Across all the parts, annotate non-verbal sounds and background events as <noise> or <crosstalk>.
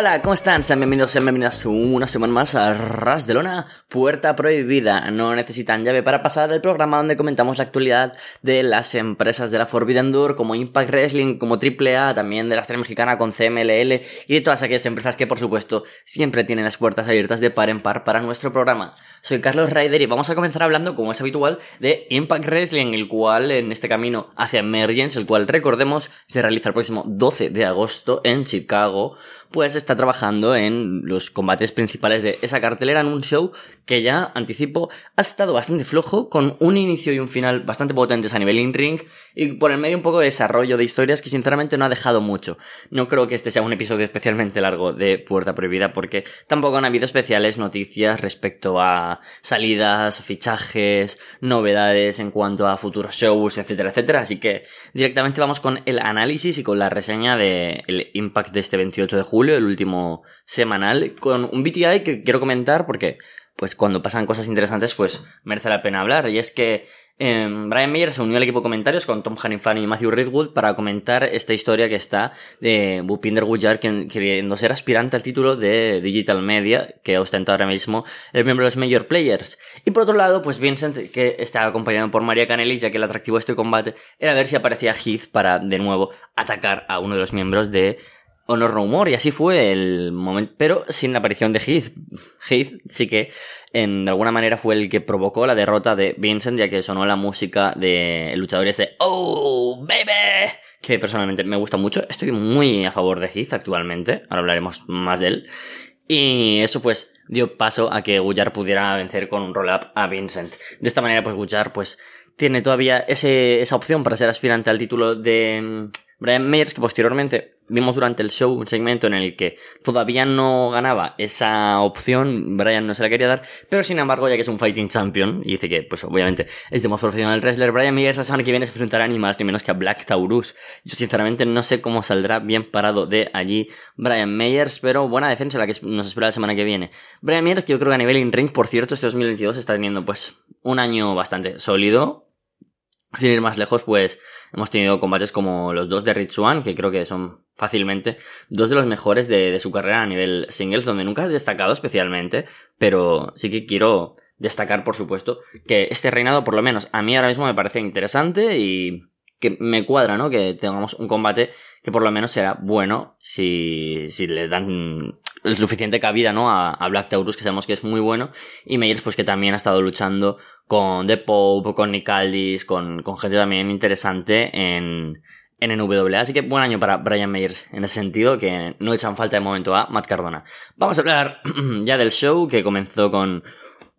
Hola, ¿cómo están? Sean bienvenidos, sean bienvenidas una semana más a Ras de Lona, Puerta Prohibida. No necesitan llave para pasar el programa donde comentamos la actualidad de las empresas de la Forbidden Door, como Impact Wrestling, como AAA, también de la estrella mexicana con CMLL y de todas aquellas empresas que, por supuesto, siempre tienen las puertas abiertas de par en par para nuestro programa. Soy Carlos Ryder y vamos a comenzar hablando, como es habitual, de Impact Wrestling, el cual en este camino hacia Emergence, el cual recordemos se realiza el próximo 12 de agosto en Chicago, pues está trabajando en los combates principales de esa cartelera en un show que ya, anticipo, ha estado bastante flojo, con un inicio y un final bastante potentes a nivel in-ring, y por el medio un poco de desarrollo de historias que sinceramente no ha dejado mucho. No creo que este sea un episodio especialmente largo de Puerta Prohibida, porque tampoco han habido especiales noticias respecto a salidas, fichajes, novedades en cuanto a futuros shows, etcétera, etcétera. Así que directamente vamos con el análisis y con la reseña del el Impact de este 28 de julio, el último semanal, con un BTI que quiero comentar porque pues cuando pasan cosas interesantes, pues merece la pena hablar. Y es que eh, Brian Mayer se unió al equipo de comentarios con Tom Hannifan y Matthew Redwood para comentar esta historia que está de Bupinder Gujar queriendo ser aspirante al título de Digital Media, que ostenta ahora mismo el miembro de los Major Players. Y por otro lado, pues Vincent, que está acompañado por María Canelis, ya que el atractivo de este combate era ver si aparecía Heath para de nuevo atacar a uno de los miembros de Honor No Humor, y así fue el momento, pero sin la aparición de Heath. Heath sí que en de alguna manera fue el que provocó la derrota de Vincent, ya que sonó la música del luchador ese Oh, baby, que personalmente me gusta mucho. Estoy muy a favor de Heath actualmente, ahora hablaremos más de él. Y eso pues dio paso a que Gullar pudiera vencer con un roll-up a Vincent. De esta manera pues Gullar pues tiene todavía ese, esa opción para ser aspirante al título de mm, Brian Meyers, que posteriormente vimos durante el show un segmento en el que todavía no ganaba esa opción, Brian no se la quería dar, pero sin embargo, ya que es un fighting champion, y dice que, pues obviamente, es de más profesional wrestler, Brian Meyers la semana que viene se enfrentará ni más ni menos que a Black Taurus. Yo sinceramente no sé cómo saldrá bien parado de allí Brian Meyers, pero buena defensa la que nos espera la semana que viene. Brian Meyers, que yo creo que a nivel in-ring, por cierto, este 2022 está teniendo pues un año bastante sólido, sin ir más lejos, pues hemos tenido combates como los dos de Ritsuan, que creo que son fácilmente dos de los mejores de, su carrera a nivel singles, donde nunca ha destacado especialmente, pero sí que quiero destacar, por supuesto, que este reinado, por lo menos a mí ahora mismo me parece interesante y que me cuadra, ¿no? Que tengamos un combate que por lo menos será bueno si, si le dan el suficiente cabida, ¿no? A, a, Black Taurus, que sabemos que es muy bueno, y Meyers, pues que también ha estado luchando con The Pope, con Nick Aldis, con, con gente también interesante en, en NWA. Así que buen año para Brian Meyers en ese sentido, que no echan falta de momento a Matt Cardona. Vamos a hablar <clears throat> ya del show, que comenzó con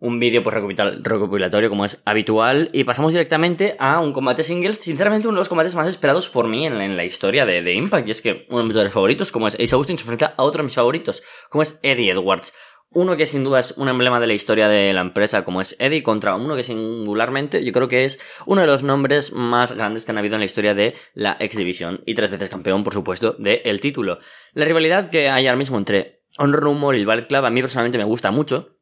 un vídeo pues recopilatorio como es habitual y pasamos directamente a un combate singles, sinceramente uno de los combates más esperados por mí en la, historia de, Impact y es que uno de mis favoritos como es Ace Austin se enfrenta a otro de mis favoritos como es Eddie Edwards. Uno que sin duda es un emblema de la historia de la empresa como es Eddie contra uno que singularmente yo creo que es uno de los nombres más grandes que han habido en la historia de la X Division y tres veces campeón por supuesto del título. La rivalidad que hay ahora mismo entre Honor Rumor y el Ballet Club a mí personalmente me gusta mucho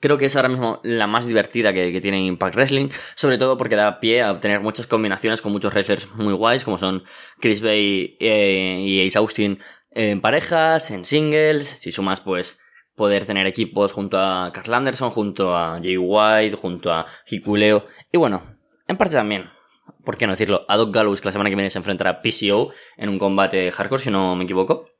Creo que es ahora mismo la más divertida que, tiene Impact Wrestling, sobre todo porque da pie a obtener muchas combinaciones con muchos wrestlers muy guays, como son Chris Bay eh, y Ace Austin en parejas, en singles, si sumas pues poder tener equipos junto a Carl Anderson, junto a Jay White, junto a Hikuleo, y bueno, en parte también, ¿por qué no decirlo? A Doc Gallows que la semana que viene se enfrentará a PCO en un combate hardcore, si no me equivoco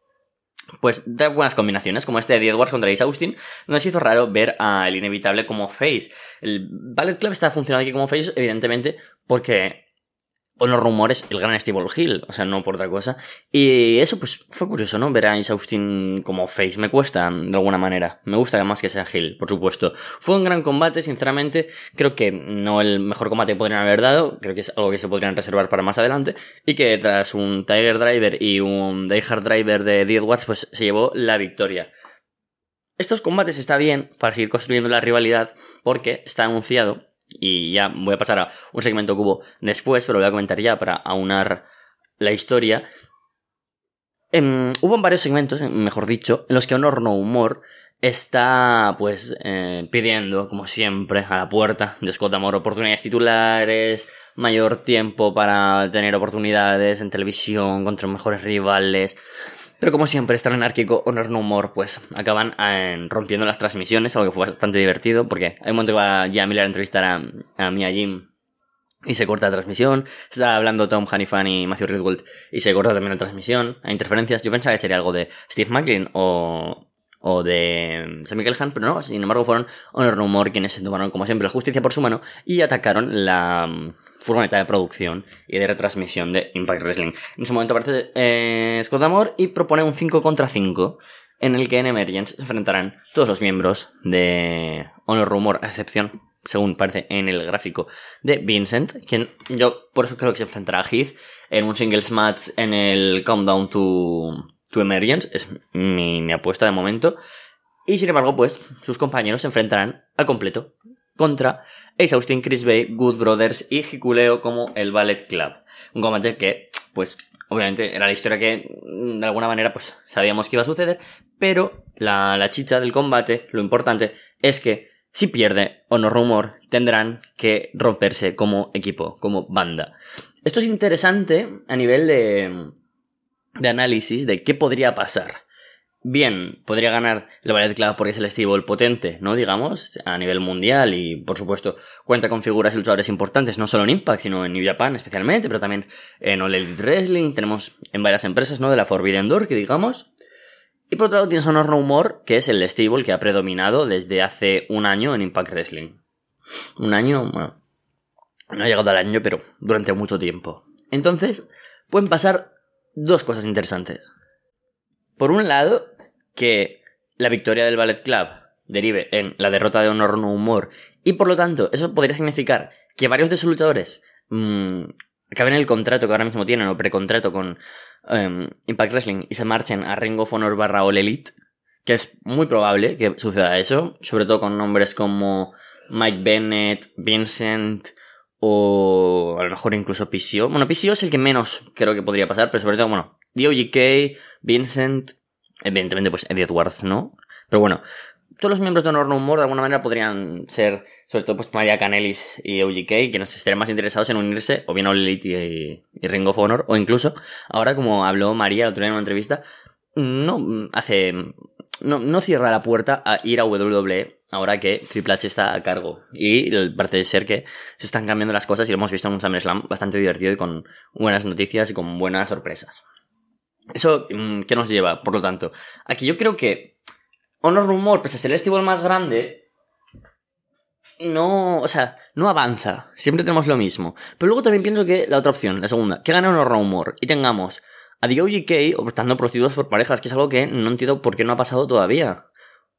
pues da buenas combinaciones, como este de Edwards contra Ace Austin, nos hizo raro ver al inevitable como face. El Ballet Club está funcionando aquí como face, evidentemente, porque o los rumores, el gran Steve Hill, o sea, no por otra cosa. Y eso, pues, fue curioso, ¿no? Ver a Ace Austin como face, me cuesta, de alguna manera. Me gusta más que sea Hill, por supuesto. Fue un gran combate, sinceramente, creo que no el mejor combate que podrían haber dado, creo que es algo que se podrían reservar para más adelante, y que tras un Tiger Driver y un Die Hard Driver de 10 watts, pues se llevó la victoria. Estos combates está bien para seguir construyendo la rivalidad, porque está anunciado y ya voy a pasar a un segmento cubo después, pero lo voy a comentar ya para aunar la historia. Em, hubo varios segmentos, mejor dicho, en los que Honor No Humor está, pues, eh, pidiendo, como siempre, a la puerta de Scott Amor oportunidades titulares, mayor tiempo para tener oportunidades en televisión contra mejores rivales. Pero como siempre, estar anárquico Honor No More, pues acaban eh, rompiendo las transmisiones, algo que fue bastante divertido, porque hay un momento que va ya a entrevistar a, a Mia Jim y se corta la transmisión. Está hablando Tom Hanifan y Matthew Ridgold y se corta también la transmisión. Hay interferencias. Yo pensaba que sería algo de Steve McLean o, o de Sammy Callahan, pero no. Sin embargo, fueron Honor No quienes se tomaron, como siempre, la justicia por su mano y atacaron la mm, furgoneta de producción y de retransmisión de Impact Wrestling. En ese momento aparece eh, Scott Amor y propone un 5 contra 5 en el que en Emergence se enfrentarán todos los miembros de Honor Rumor, a excepción según parece en el gráfico de Vincent, quien yo por eso creo que se enfrentará a Heath en un singles match en el Countdown to, to Emergence, es mi, mi apuesta de momento. Y sin embargo, pues sus compañeros se enfrentarán al completo contra Ace Austin, Chris Bay, Good Brothers y Hikuleo como el Ballet Club. Un combate que, pues, obviamente era la historia que de alguna manera pues sabíamos que iba a suceder, pero la, la chicha del combate, lo importante es que si pierde o no rumor, tendrán que romperse como equipo, como banda. Esto es interesante a nivel de, de análisis de qué podría pasar. Bien, podría ganar el Ballet Club porque es el stable potente, ¿no? Digamos, a nivel mundial y, por supuesto, cuenta con figuras y luchadores importantes, no solo en Impact, sino en New Japan especialmente, pero también en All Elite Wrestling. Tenemos en varias empresas, ¿no? De la Forbidden Door, que digamos. Y por otro lado tienes Honor No Humor, que es el stable que ha predominado desde hace un año en Impact Wrestling. Un año, bueno, no ha llegado al año, pero durante mucho tiempo. Entonces, pueden pasar dos cosas interesantes. Por un lado, que la victoria del Ballet Club derive en la derrota de Honor No Humor, y por lo tanto, eso podría significar que varios de sus luchadores mmm, acaben el contrato que ahora mismo tienen o precontrato con em, Impact Wrestling y se marchen a Ring of Honor barra All Elite, que es muy probable que suceda eso, sobre todo con nombres como Mike Bennett, Vincent o a lo mejor incluso PCO. Bueno, PCO es el que menos creo que podría pasar, pero sobre todo, bueno, DOGK, Vincent, evidentemente pues Eddie Edwards, ¿no? Pero bueno, todos los miembros de Honor No Humor de alguna manera podrían ser, sobre todo pues María Canelis y UGK, que nos estarían más interesados en unirse, o bien a y, y, Ring of Honor, o incluso, ahora como habló María el otro día en una entrevista, no hace, no, no cierra la puerta a ir a WWE ahora que Triple H está a cargo. Y parece ser que se están cambiando las cosas y lo hemos visto en un SummerSlam bastante divertido y con buenas noticias y con buenas sorpresas. Eso, mm, ¿qué nos lleva? Por lo tanto, aquí yo creo que Honor Rumor, pese a ser el stable más grande, no, o sea, no avanza. Siempre tenemos lo mismo. Pero luego también pienso que la otra opción, la segunda, que gane Honor Rumor y tengamos a The OGK optando por títulos por parejas, que es algo que no entiendo por qué no ha pasado todavía.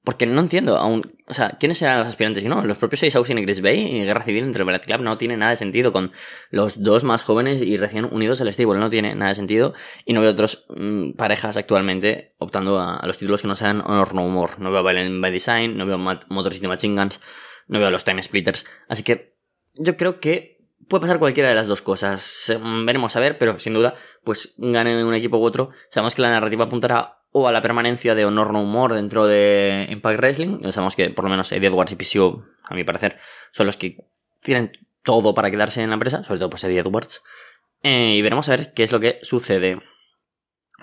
Porque no entiendo aún, o sea, ¿quiénes serán los aspirantes? No, los propios seis Austin y Chris Bay y Guerra Civil entre el Ballet Club no tiene nada de sentido con los dos más jóvenes y recién unidos al stable, no tiene nada de sentido y no veo otras mmm, parejas actualmente optando a, los títulos que no sean Honor No More. No veo Violent by Design, no veo a Motor City Machine Guns, no veo los Time Splitters, así que yo creo que puede pasar cualquiera de las dos cosas. Veremos a ver, pero sin duda, pues gane un equipo u otro. Sabemos que la narrativa apuntará o a la permanencia de Honor No More dentro de Impact Wrestling. Sabemos que por lo menos Eddie Edwards y PCO, a mi parecer, son los que tienen todo para quedarse en la empresa, sobre todo pues Eddie Edwards. Eh, y veremos a ver qué es lo que sucede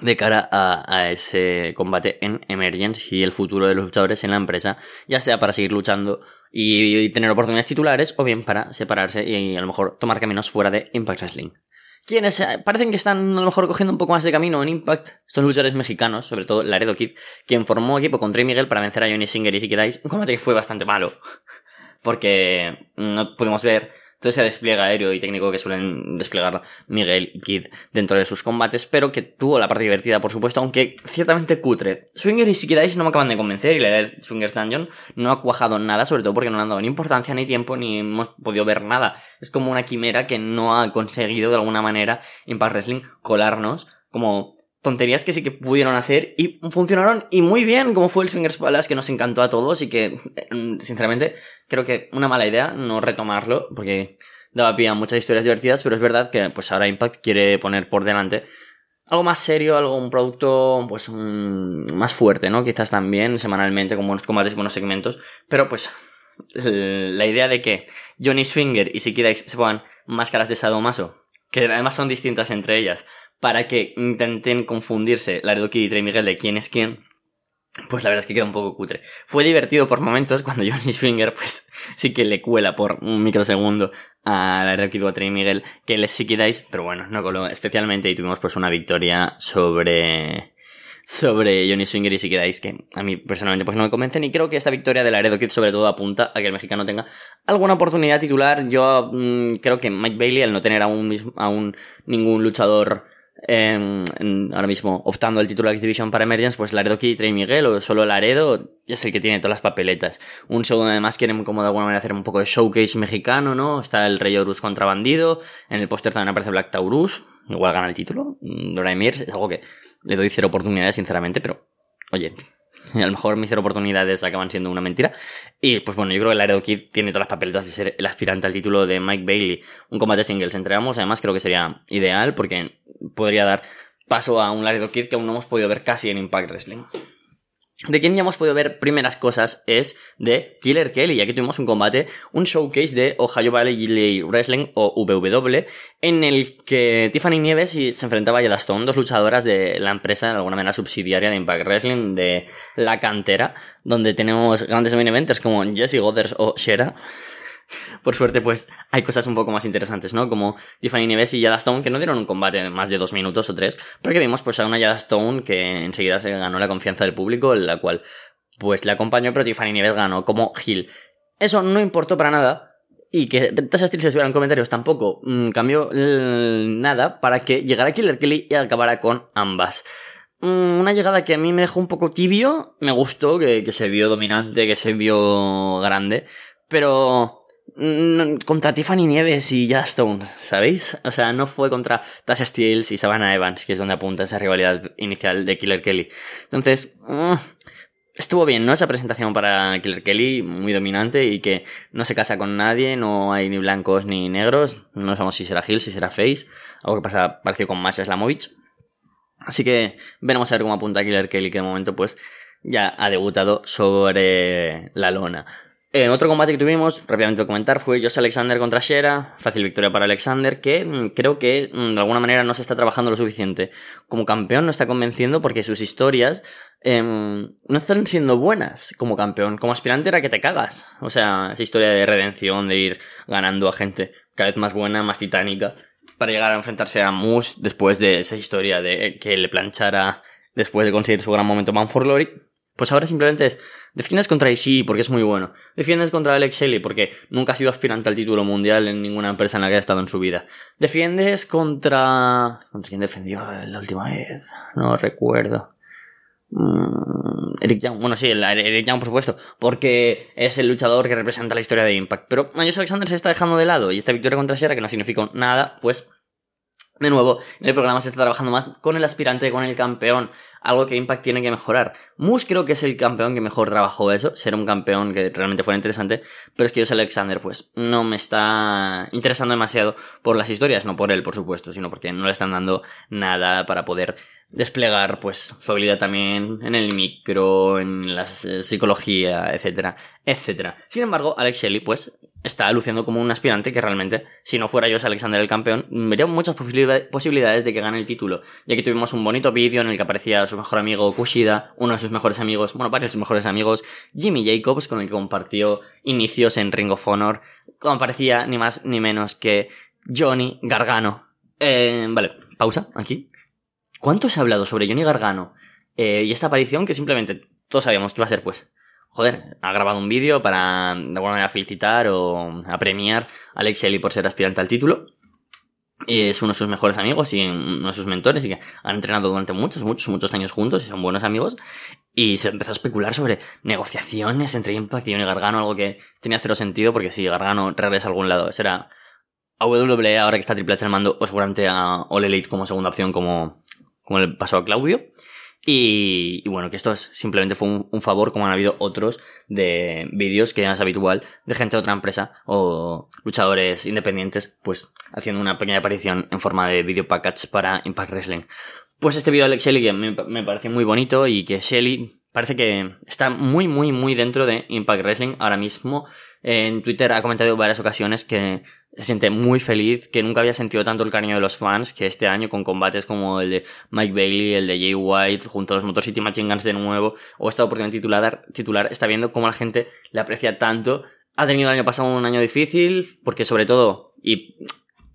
de cara a, ese combate en Emergence y el futuro de los luchadores en la empresa, ya sea para seguir luchando y, tener oportunidades titulares o bien para separarse y a lo mejor tomar caminos fuera de Impact Wrestling. Quienes eh, parecen que están a lo mejor cogiendo un poco más de camino en Impact son luchadores mexicanos, sobre todo Laredo Kid, quien formó equipo con Trey Miguel para vencer a Johnny Singer y Siki Dice, un combate que fue bastante malo, porque no pudimos ver todo ese despliegue aéreo y técnico que suelen desplegar Miguel y Kid dentro de sus combates, pero que tuvo la parte divertida, por supuesto, aunque ciertamente cutre. Swinger y Dice no me acaban de convencer y la idea de Swingers Dungeon no ha cuajado nada, sobre todo porque no le han dado ni importancia ni tiempo ni hemos podido ver nada. Es como una quimera que no ha conseguido de alguna manera Impact Wrestling colarnos como tonterías que sí que pudieron hacer y funcionaron y muy bien, como fue el Swingers Palace que nos encantó a todos y que, mm, sinceramente, creo que una mala idea no retomarlo porque daba pie a muchas historias divertidas, pero es verdad que pues ahora Impact quiere poner por delante algo más serio, algo, un producto pues más fuerte, ¿no? Quizás también semanalmente con buenos combates y buenos segmentos, pero pues la idea de que Johnny Swinger y Siki Dice se pongan máscaras de sadomaso que además son distintas entre ellas, para que intenten confundirse Laredo Kid y Trey Miguel de quién es quién, pues la verdad es que queda un poco cutre. Fue divertido por momentos cuando <laughs> Johnny Finger, pues sí que le cuela por un microsegundo a la Kid o a Trey Miguel que les sí quedáis, pero bueno, no coló especialmente y tuvimos pues una victoria sobre sobre Johnny Swinger y si quedáis que a mí personalmente pues no me convencen y creo que esta victoria de Laredo Kid sobre todo apunta a que el mexicano tenga alguna oportunidad titular. Yo mm, creo que Mike Bailey al no tener aún, aún ningún luchador ahora mismo optando el título de X-Division para Emergence, pues Laredo Kid y Miguel o solo Laredo es el que tiene todas las papeletas. Un segundo además quieren como de alguna manera hacer un poco de showcase mexicano, ¿no? Está el Rey Horus contra Bandido, en el póster también aparece Black Taurus, igual gana el título. Laura Emir es algo que le doy cero oportunidades sinceramente, pero oye, a lo mejor mis oportunidades acaban siendo una mentira. Y pues bueno, yo creo que Laredo Kid tiene todas las papeletas de ser el aspirante al título de Mike Bailey. Un combate singles entre ambos, además creo que sería ideal porque podría dar paso a un Laredo Kid que aún no hemos podido ver casi en Impact Wrestling. De quien ya hemos podido ver primeras cosas es de Killer Kelly, ya que tuvimos un combate, un showcase de Ohio Valley Wrestling o VW, en el que Tiffany Nieves se enfrentaba a Yada Stone, dos luchadoras de la empresa, de alguna manera subsidiaria de Impact Wrestling, de la cantera, donde tenemos grandes main eventers como Jesse Goders o Shera. Por suerte, pues hay cosas un poco más interesantes, ¿no? Como Tiffany Neves y Yada Stone, que no dieron un combate de más de dos minutos o tres, pero que vimos pues a una Yada Stone que enseguida se ganó la confianza del público, la cual pues le acompañó, pero Tiffany Neves ganó como Hill. Eso no importó para nada, y que Tasha Steel se subiera en comentarios tampoco mm, cambió nada para que llegara Killer Kelly y acabara con ambas. Mm, una llegada que a mí me dejó un poco tibio, me gustó, que, que se vio dominante, que se vio grande, pero contra Tiffany Nieves y Stone, ¿sabéis? O sea, no fue contra Tasha Steels y Savannah Evans, que es donde apunta esa rivalidad inicial de Killer Kelly. Entonces, mm, estuvo bien, ¿no? Esa presentación para Killer Kelly, muy dominante y que no se casa con nadie, no hay ni blancos ni negros, no sabemos si será Hill, si será Face, algo que pasa parecido con Masha Slamovich. Así que veremos a ver cómo apunta Killer Kelly, que de momento pues ya ha debutado sobre la lona. En otro combate que tuvimos, rápidamente a comentar, fue Josh Alexander contra Shera. Fácil victoria para Alexander, que mm, creo que mm, de alguna manera no se está trabajando lo suficiente. Como campeón no está convenciendo porque sus historias em, no están siendo buenas como campeón. Como aspirante era que te cagas. O sea, esa historia de redención, de ir ganando a gente cada vez más buena, más titánica, para llegar a enfrentarse a Moose después de esa historia de que le planchara después de conseguir su gran momento Man for Glory. Pues ahora simplemente es, defiendes contra Ishii porque es muy bueno. Defiendes contra Alex Shelley porque nunca ha sido aspirante al título mundial en ninguna empresa en la que ha estado en su vida. Defiendes contra... ¿Contra quién defendió la última vez? No recuerdo. Mm, Eric Young, bueno, sí, Eric Young, por supuesto, porque es el luchador que representa la historia de Impact. Pero Mayos Alexander se está dejando de lado y esta victoria contra Shera, que no significó nada, pues de nuevo, en el programa se está trabajando más con el aspirante, con el campeón, algo que Impact tiene que mejorar. Moose creo que es el campeón que mejor trabajó eso, ser un campeón que realmente fuera interesante, pero es que yo Alexander, pues no me está interesando demasiado por las historias, no por él, por supuesto, sino porque no le están dando nada para poder desplegar pues su habilidad también en el micro, en la psicología, etcétera, etcétera. Sin embargo, Alex Shelley pues está luciendo como un aspirante que realmente, si no fuera yo Alexander el campeón, vería muchas posibilidades de que gane el título, ya que tuvimos un bonito vídeo en el que aparecía su mejor amigo Kushida, uno de sus mejores amigos, bueno, varios de sus mejores amigos, Jimmy Jacobs, con el que compartió inicios en Ring of Honor, como aparecía ni más ni menos que Johnny Gargano. Eh, vale, pausa aquí. ¿Cuánto se ha hablado sobre Johnny Gargano eh, y esta aparición que simplemente todos sabíamos que iba a ser, pues, joder, ha grabado un vídeo para de alguna manera felicitar o apremiar a Alex Shelley por ser aspirante al título. Es uno de sus mejores amigos y uno de sus mentores y que han entrenado durante muchos, muchos, muchos años juntos y son buenos amigos. Y se empezó a especular sobre negociaciones entre Impact y Gargano, algo que tenía cero sentido porque si Gargano regresa a algún lado, será a WWE ahora que está Triple H al mando o seguramente a All Elite como segunda opción como, como le pasó a Claudio. Y, bueno, que esto simplemente fue un, favor, como han habido otros de vídeos que ya es habitual de gente de otra empresa o luchadores independientes, pues haciendo una pequeña aparición en forma de video package para Impact Wrestling. Pues este vídeo de Alex Shelley me, me parece muy bonito y que Shelley parece que está muy, muy, muy dentro de Impact Wrestling ahora mismo. En Twitter ha comentado en varias ocasiones que se siente muy feliz, que nunca había sentido tanto el cariño de los fans, que este año con combates como el de Mike Bailey, el de Jay White, junto a los Motor City Machine Guns de nuevo, o esta oportunidad titular, titular, está viendo cómo la gente le aprecia tanto. Ha tenido el año pasado un año difícil, porque sobre todo, y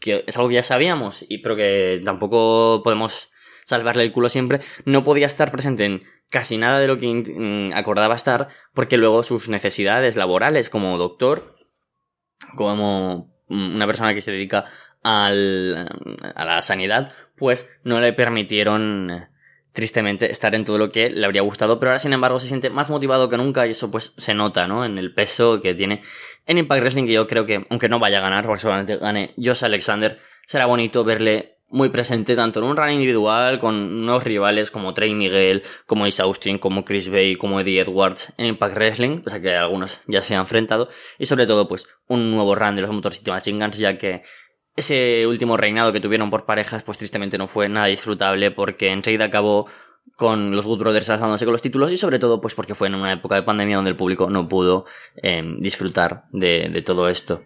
que es algo que ya sabíamos, y pero que tampoco podemos salvarle el culo siempre, no podía estar presente en casi nada de lo que mm, acordaba estar, porque luego sus necesidades laborales como doctor, como una persona que se dedica al, a la sanidad, pues no le permitieron tristemente estar en todo lo que le habría gustado, pero ahora sin embargo se siente más motivado que nunca y eso pues se nota, ¿no? En el peso que tiene en Impact Wrestling, que yo creo que, aunque no vaya a ganar, porque solamente gane Josh Alexander, será bonito verle muy presente tanto en un run individual con nuevos rivales como Trey Miguel, como Ace Austin, como Chris Bay, como Eddie Edwards en Impact Wrestling, o sea que algunos ya se han enfrentado, y sobre todo pues un nuevo run de los Motor City Machine Guns, ya que ese último reinado que tuvieron por parejas pues tristemente no fue nada disfrutable porque enseguida acabó con los Good Brothers alzándose con los títulos y sobre todo pues porque fue en una época de pandemia donde el público no pudo eh, disfrutar de todo esto.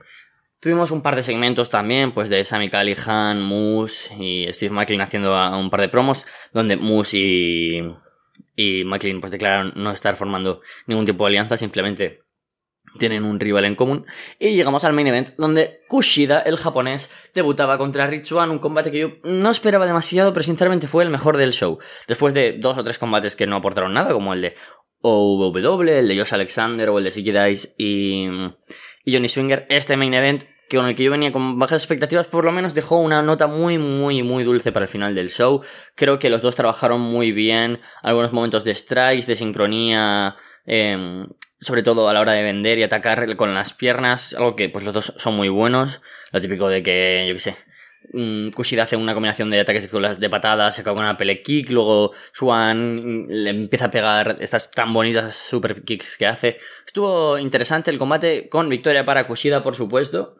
Tuvimos un par de segmentos también, pues de Sammy Callihan, Moose y Steve McLean haciendo un par de promos, donde Moose y, y McLean pues declararon no estar formando ningún tipo de alianza, simplemente tienen un rival en común. Y llegamos al main event, donde Kushida, el japonés, debutaba contra Ritsuan, un combate que yo no esperaba demasiado, pero sinceramente fue el mejor del show. Después de dos o tres combates que no aportaron nada, como el de OW, el de Josh Alexander o el de Siki Dice y, y Johnny Swinger, este main event que con el que yo venía con bajas expectativas, por lo menos dejó una nota muy, muy, muy dulce para el final del show. Creo que los dos trabajaron muy bien, algunos momentos de strikes, de sincronía, em, sobre todo a la hora de vender y atacar con las piernas, algo que pues los dos son muy buenos. Lo típico de que, yo qué sé, Mm, Kushida hace una combinación de ataques de patadas, se acaba con una pele kick, luego Swan le empieza a pegar estas tan bonitas super kicks que hace. Estuvo interesante el combate con victoria para Kushida, por supuesto.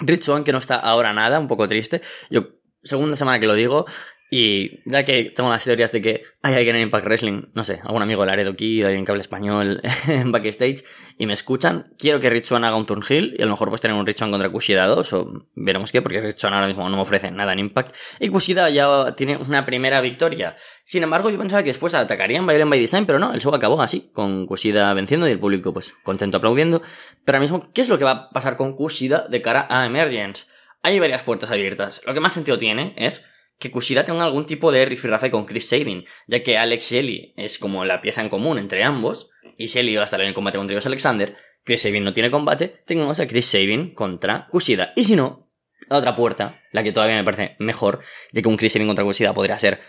Rich Swan, que no está ahora nada, un poco triste. Yo, segunda semana que lo digo, y ya que tengo las teorías de que hay alguien en Impact Wrestling, no sé, algún amigo de Laredo aquí, alguien que hable español <laughs> en backstage, y me escuchan, quiero que Rich haga un turn heel, y a lo mejor pues tener un Rich contra Kushida 2, o veremos qué, porque Rich ahora mismo no me ofrece nada en Impact, y Kushida ya tiene una primera victoria. Sin embargo, yo pensaba que después atacarían Violent by Design, pero no, el show acabó así, con Kushida venciendo y el público pues contento aplaudiendo. Pero ahora mismo, ¿qué es lo que va a pasar con Kushida de cara a Emergence? Hay varias puertas abiertas. Lo que más sentido tiene es que Kushida tenga algún tipo de rifirrafe con Chris Sabin, ya que Alex Shelley es como la pieza en común entre ambos, y Shelley va a estar en el combate contra Dios Alexander, Chris Sabin no tiene combate, tengamos a Chris Sabin contra Kushida. Y si no, la otra puerta, la que todavía me parece mejor, ya que un Chris Sabin contra Kushida podría ser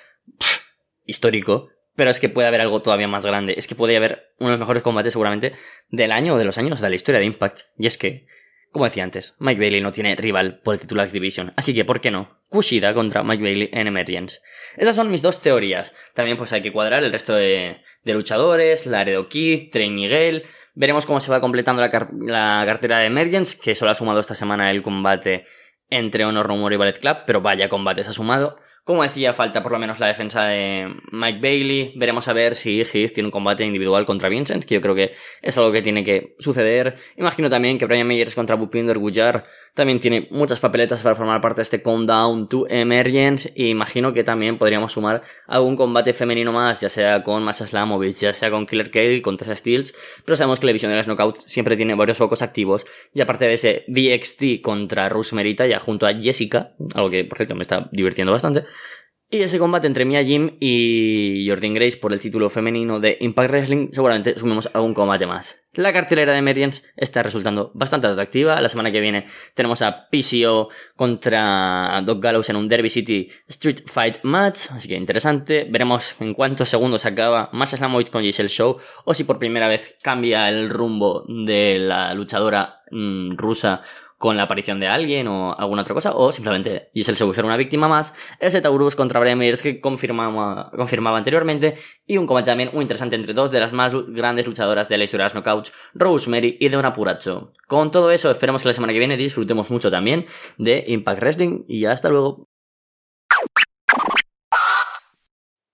histórico, pero es que puede haber algo todavía más grande, es que podría haber uno de los mejores combates seguramente del año o de los años de la historia de Impact, y es que como decía antes, Mike Bailey no tiene rival por el título X Division, así que ¿por qué no? Kushida contra Mike Bailey en Emergence. Esas son mis dos teorías. También pues hay que cuadrar el resto de, de luchadores, Laredo Kid, Trey Miguel. Veremos cómo se va completando la, la, cartera de Emergence, que solo ha sumado esta semana el combate entre Honor Rumor y Ballet Club, pero vaya combates ha sumado. Como decía, falta por lo menos la defensa de Mike Bailey. Veremos a ver si Heath tiene un combate individual contra Vincent, que yo creo que es algo que tiene que suceder. Imagino también que Brian Meyers contra Bupinder Gujar también tiene muchas papeletas para formar parte de este Countdown to Emergence. Y imagino que también podríamos sumar algún combate femenino más, ya sea con Masha Slamovich, ya sea con Killer Kale, con Tessa Steels. Pero sabemos que la división de las Knockout siempre tiene varios focos activos. Y aparte de ese DXT contra Merita, ya junto a Jessica, algo que por cierto me está divirtiendo bastante. Y ese combate entre Mia Jim y Jordan Grace por el título femenino de Impact Wrestling, seguramente sumemos algún combate más. La cartelera de Emergence está resultando bastante atractiva. La semana que viene tenemos a PCO contra Doc Gallows en un Derby City Street Fight Match, así que interesante. Veremos en cuántos segundos acaba Masha Slamovich con Giselle Show o si por primera vez cambia el rumbo de la luchadora mmm, rusa con la aparición de alguien o alguna otra cosa, o simplemente Giselle se busca una víctima más, ese Taurus contra Brian que confirmaba, confirmaba anteriormente, y un combate también muy interesante entre dos de las más grandes luchadoras de la historia de las knockouts, Rosemary y Deona Puracho. Con todo eso, esperemos que la semana que viene disfrutemos mucho también de Impact Wrestling, y hasta luego.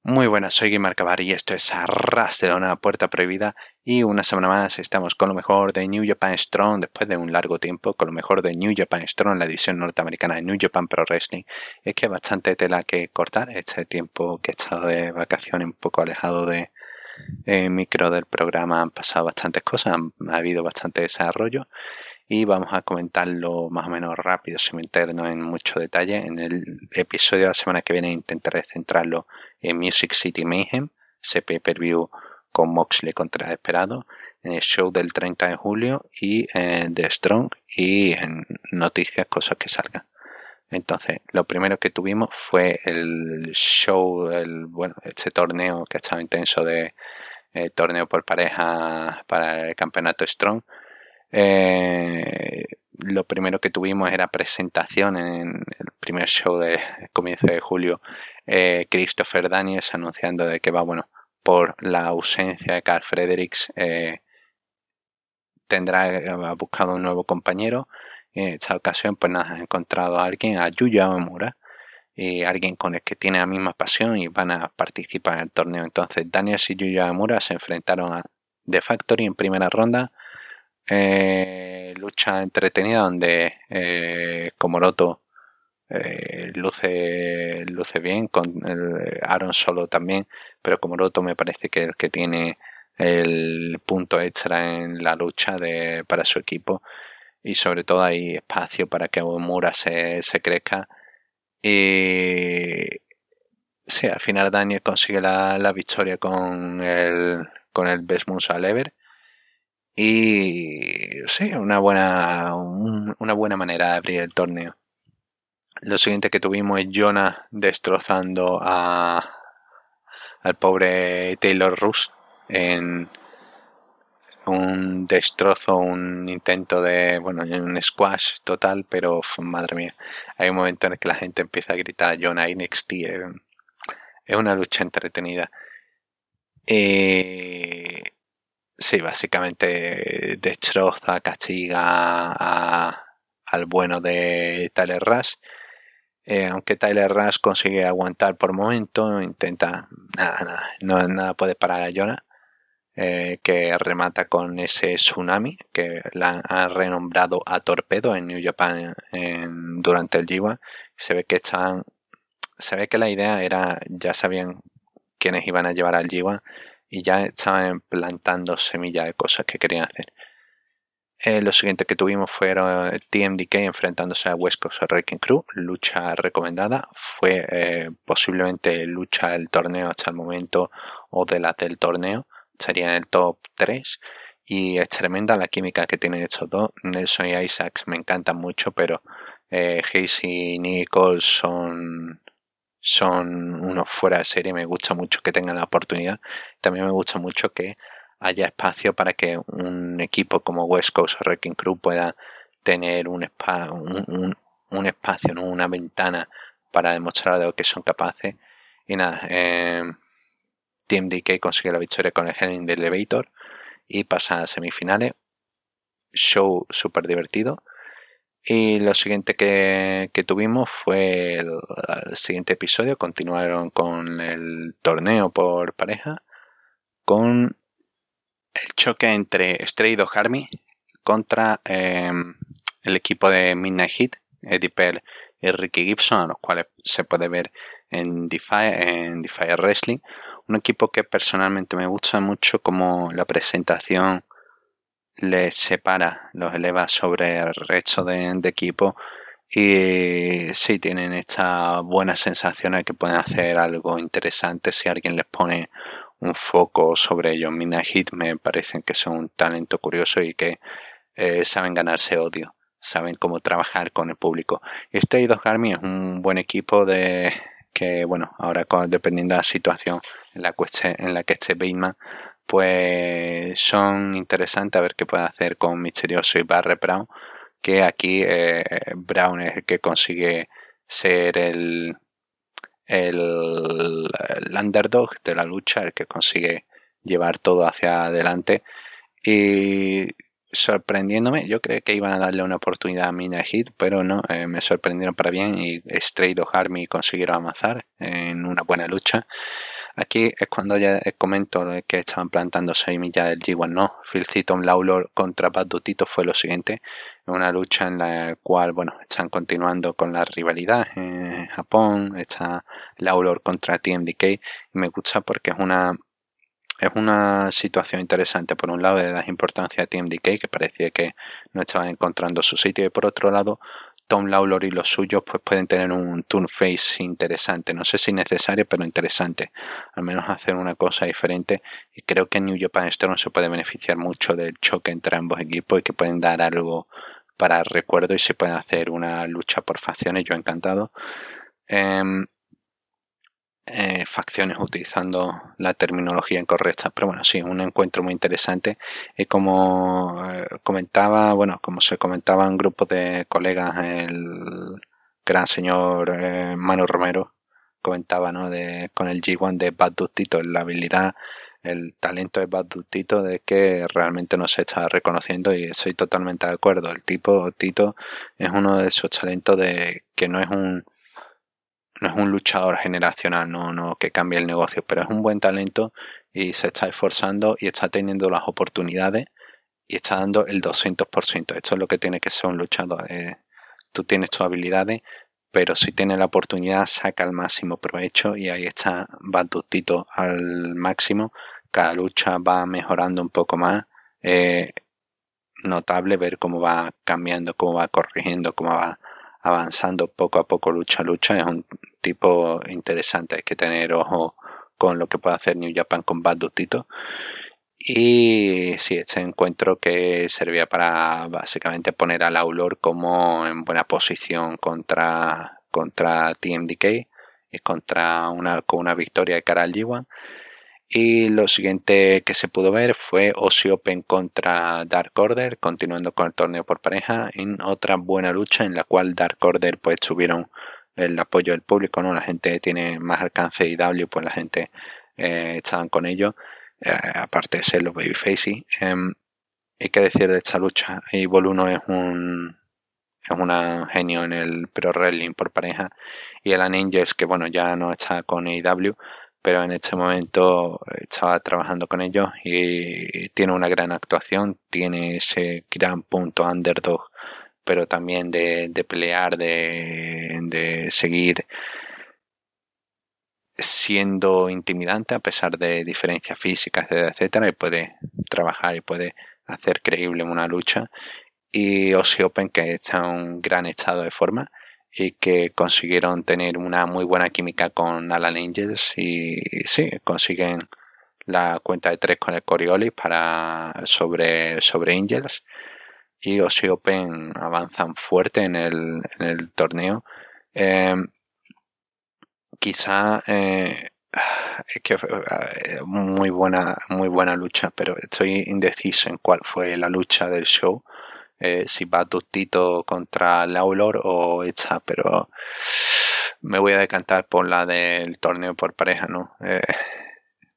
Muy buenas, soy Guimar Cabar y esto es Arras de una puerta prohibida y una semana más estamos con lo mejor de New Japan Strong después de un largo tiempo, con lo mejor de New Japan Strong, la división norteamericana de New Japan Pro Wrestling. Es que bastante tela que cortar este tiempo que he estado de vacaciones un poco alejado de eh, micro del programa, han pasado bastantes cosas, ha habido bastante desarrollo y vamos a comentarlo más o menos rápido, sin meternos en mucho detalle. En el episodio de la semana que viene intentaré centrarlo en Music City Mayhem, ese pay-per-view con Moxley contra Desperado, en el show del 30 de julio y en The Strong y en noticias, cosas que salgan. Entonces, lo primero que tuvimos fue el show, el, bueno, este torneo que ha estado intenso de eh, torneo por pareja para el campeonato Strong eh, lo primero que tuvimos era presentación en el primer show de comienzo de julio. Eh, Christopher Daniels anunciando de que va, bueno, por la ausencia de Carl Fredericks, eh, tendrá, ha buscado un nuevo compañero. En esta ocasión, pues nada, ha encontrado a alguien, a Yuya Omura, y alguien con el que tiene la misma pasión y van a participar en el torneo. Entonces, Daniels y Yuya Omura se enfrentaron a The Factory en primera ronda eh, lucha entretenida donde eh, Komoroto eh, luce, luce bien, con el Aaron solo también, pero Komoroto me parece que el que tiene el punto extra en la lucha de, para su equipo. Y sobre todo hay espacio para que Omura se, se crezca. Y sí, al final Daniel consigue la, la victoria con el, con el Best Moonsault Ever y sí, una buena, una buena manera de abrir el torneo. Lo siguiente que tuvimos es Jonah destrozando a, al pobre Taylor Russ en un destrozo, un intento de, bueno, un squash total, pero madre mía, hay un momento en el que la gente empieza a gritar a Jonah NXT. Es una lucha entretenida. Eh, Sí, básicamente destroza, castiga al bueno de Tyler Rush. Eh, aunque Tyler Rush consigue aguantar por momento, intenta. Nada, nada, nada puede parar a Jonah. Eh, que remata con ese tsunami que la han renombrado a torpedo en New Japan durante el G1. Se ve que están. Se ve que la idea era. Ya sabían quiénes iban a llevar al G1 y ya estaban plantando semillas de cosas que querían hacer. Eh, lo siguiente que tuvimos fueron TMDK enfrentándose a West Coast Wrecking Crew, lucha recomendada, fue eh, posiblemente lucha del torneo hasta el momento o de la del torneo, estaría en el top 3 y es tremenda la química que tienen estos dos. Nelson y Isaacs me encantan mucho, pero eh, Hayes y Nicole son son unos fuera de serie. Me gusta mucho que tengan la oportunidad. También me gusta mucho que haya espacio para que un equipo como West Coast Wrecking Crew pueda tener un, un, espacio, ¿no? una ventana para demostrar de lo que son capaces. Y nada, eh, Team DK consigue la victoria con el Henning de Elevator y pasa a semifinales. Show súper divertido. Y lo siguiente que, tuvimos fue el, siguiente episodio. Continuaron con el torneo por pareja. Con el choque entre Stray Dog Army contra em, el equipo de Midnight Heat, Eddie Pearl y Ricky Gibson, a los cuales se puede ver en Defy, en Defy Wrestling. Un equipo que personalmente me gusta mucho como la presentación les separa, los eleva sobre el resto de, equipo y sí tienen esta buena sensación de que pueden hacer algo interesante si alguien les pone un foco sobre ellos. Mina Hit me parecen que son un talento curioso y que eh, saben ganarse odio, saben cómo trabajar con el público. Este Idos Army es un buen equipo de que, bueno, ahora dependiendo de la situación en la, en la que esté Bateman, pues son interesantes a ver qué puede hacer con Misterioso y Barre Brown, que aquí eh, Brown es el que consigue ser el, el, underdog de la lucha, el que consigue llevar todo hacia adelante. Y sorprendiéndome, yo creía que iban a darle una oportunidad a Mina Hit, pero no, eh, me sorprendieron para bien y Straight o Army consiguieron avanzar en una buena lucha. Aquí es cuando ya comento que estaban plantando semillas del G1, ¿no? Phil Tom Lawlor contra Bad Dutito fue lo siguiente. Una lucha en la cual, bueno, están continuando con la rivalidad en Japón. Está Lawlor contra TMDK. Y me gusta porque es una es una situación interesante. Por un lado, le das importancia a TMDK, que parecía que no estaban encontrando su sitio, y por otro lado, Tom Lawlor y los suyos pues pueden tener un turn face interesante. No sé si necesario, pero interesante. Al menos hacer una cosa diferente. Y creo que New Japan Strong se puede beneficiar mucho del choque entre ambos equipos y que pueden dar algo para recuerdo y se pueden hacer una lucha por facciones. Yo encantado. Em, eh, facciones utilizando la terminología incorrecta. Pero bueno, sí, un encuentro muy interesante. Y como eh, comentaba, bueno, como se comentaba en grupo de colegas, el gran señor eh, Manu Romero comentaba, ¿no? De, con el G1 de Bad Dustito, la habilidad, el talento de Bad Dustito de que realmente no se está reconociendo y estoy totalmente de acuerdo. El tipo Tito es uno de esos talentos de que no es un no es un luchador generacional, no, no que cambie el negocio, pero es un buen talento y se está esforzando y está teniendo las oportunidades y está dando el 200%. Esto es lo que tiene que ser un luchador. Eh, tú tienes tus habilidades, pero si tienes la oportunidad, saca el máximo provecho y ahí está, va tutito al máximo. Cada lucha va mejorando un poco más. Eh, notable ver cómo va cambiando, cómo va corrigiendo, cómo va avanzando poco a poco, lucha a lucha. Es un tipo interesante. Hay que tener ojo con lo que puede hacer New Japan con Bad Dutito. Y sí, este encuentro que servía para básicamente poner al Aulor como en buena posición contra, contra TMDK y contra una, con una victoria de cara al G1. Y lo siguiente que se pudo ver fue Aussie Open contra Dark Order, continuando con el torneo por pareja, en otra buena lucha en la cual Dark Order pues tuvieron el apoyo del público, ¿no? La gente tiene más alcance y W, pues la gente eh, con ellos, eh, aparte de ser los babyface. Eh, hay que decir de esta lucha, y 1 es un es un genio en el pro wrestling por pareja y el Angels que bueno ya no está con AEW pero en este momento estaba trabajando con ellos y tiene una gran actuación, tiene ese gran punto underdog, pero también de, pelear, de, de seguir siendo intimidante a pesar de diferencias físicas, etcétera, y puede trabajar y puede hacer creíble una lucha. Y Aussie Open, que está en un gran estado de forma, y que consiguieron tener una muy buena química con Alan Angels y sí, consiguen la cuenta de tres con el Coriolis para sobre, sobre Angels y Aussie Open avanzan fuerte en el, en el torneo. Em, quizá eh, es que eh, muy buena, muy buena lucha, pero estoy indeciso en cuál fue la lucha del show eh, si va Dustito contra Laulor o esta, pero me voy a decantar por la del torneo por pareja, ¿no? Eh,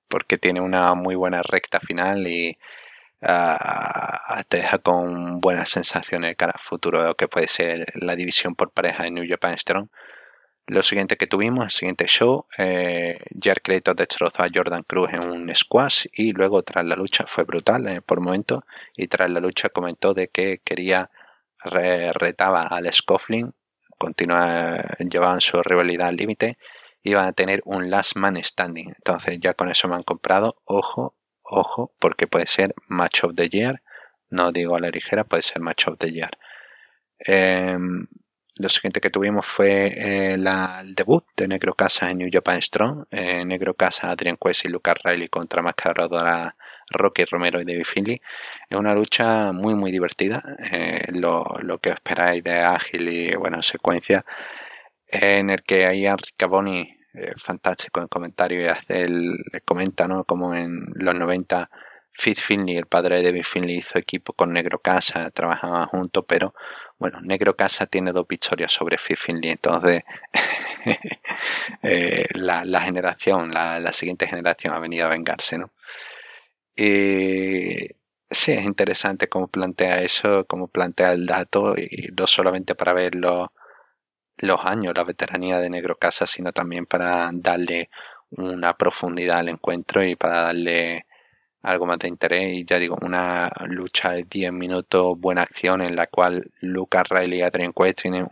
porque tiene una muy buena recta final y uh, te deja con buenas sensaciones cara al futuro de lo que puede ser la división por pareja de New Japan Strong. Lo siguiente que tuvimos, el siguiente show, eh, Jared destrozó a Jordan Cruz en un squash y luego tras la lucha fue brutal eh, por momento y tras la lucha comentó de que quería retaba al continuar llevaban su rivalidad al límite iban a tener un last man standing. Entonces ya con eso me han comprado, ojo, ojo, porque puede ser match of the year, no digo a la ligera, puede ser match of the year. Eh, lo siguiente que tuvimos fue eh, el debut de Negro Casa en New Japan Strong. Eh, Negro Casa, Adrian Quest y Lucas Riley contra Mascaradora Rocky Romero y David Finley. Es una lucha muy muy divertida. Eh, lo, que esperáis de ágil y buena secuencia. En el que hay Henry Cavoni, fantástico en comentario, y hace el, comenta ¿no? como en los 90 Fitz Finley, el padre de David Finley, hizo equipo con Negro Casa, trabajaban juntos, pero bueno, Negro Casa tiene dos victorias sobre Finley, entonces <laughs> eh, la, generación, la, siguiente generación ha venido a vengarse, ¿no? sí, es interesante cómo plantea eso, cómo plantea el dato, y no solamente para ver los, los años, la veteranía de Negro Casa, sino también para darle una profundidad al encuentro y para darle algo más de interés. Y ya digo, una lucha de 10 minutos, buena acción en la cual Lucas Riley y Adrian Quest tienen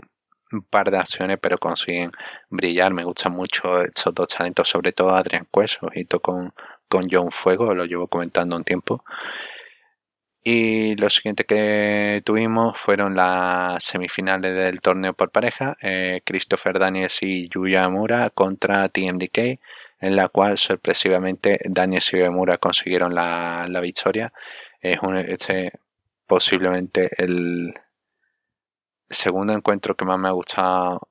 un par de acciones, pero consiguen brillar. Me gustan mucho estos dos talentos, sobre todo Adrian Quest, ojito con, con John Fuego, lo llevo comentando un tiempo. Y lo siguiente que tuvimos fueron las semifinales del torneo por pareja, eh, Christopher Daniels y Yuya Mura contra TMDK, en la cual sorpresivamente Daniels y Mura consiguieron la, victoria. Es un, este, posiblemente el segundo encuentro que más me ha gustado.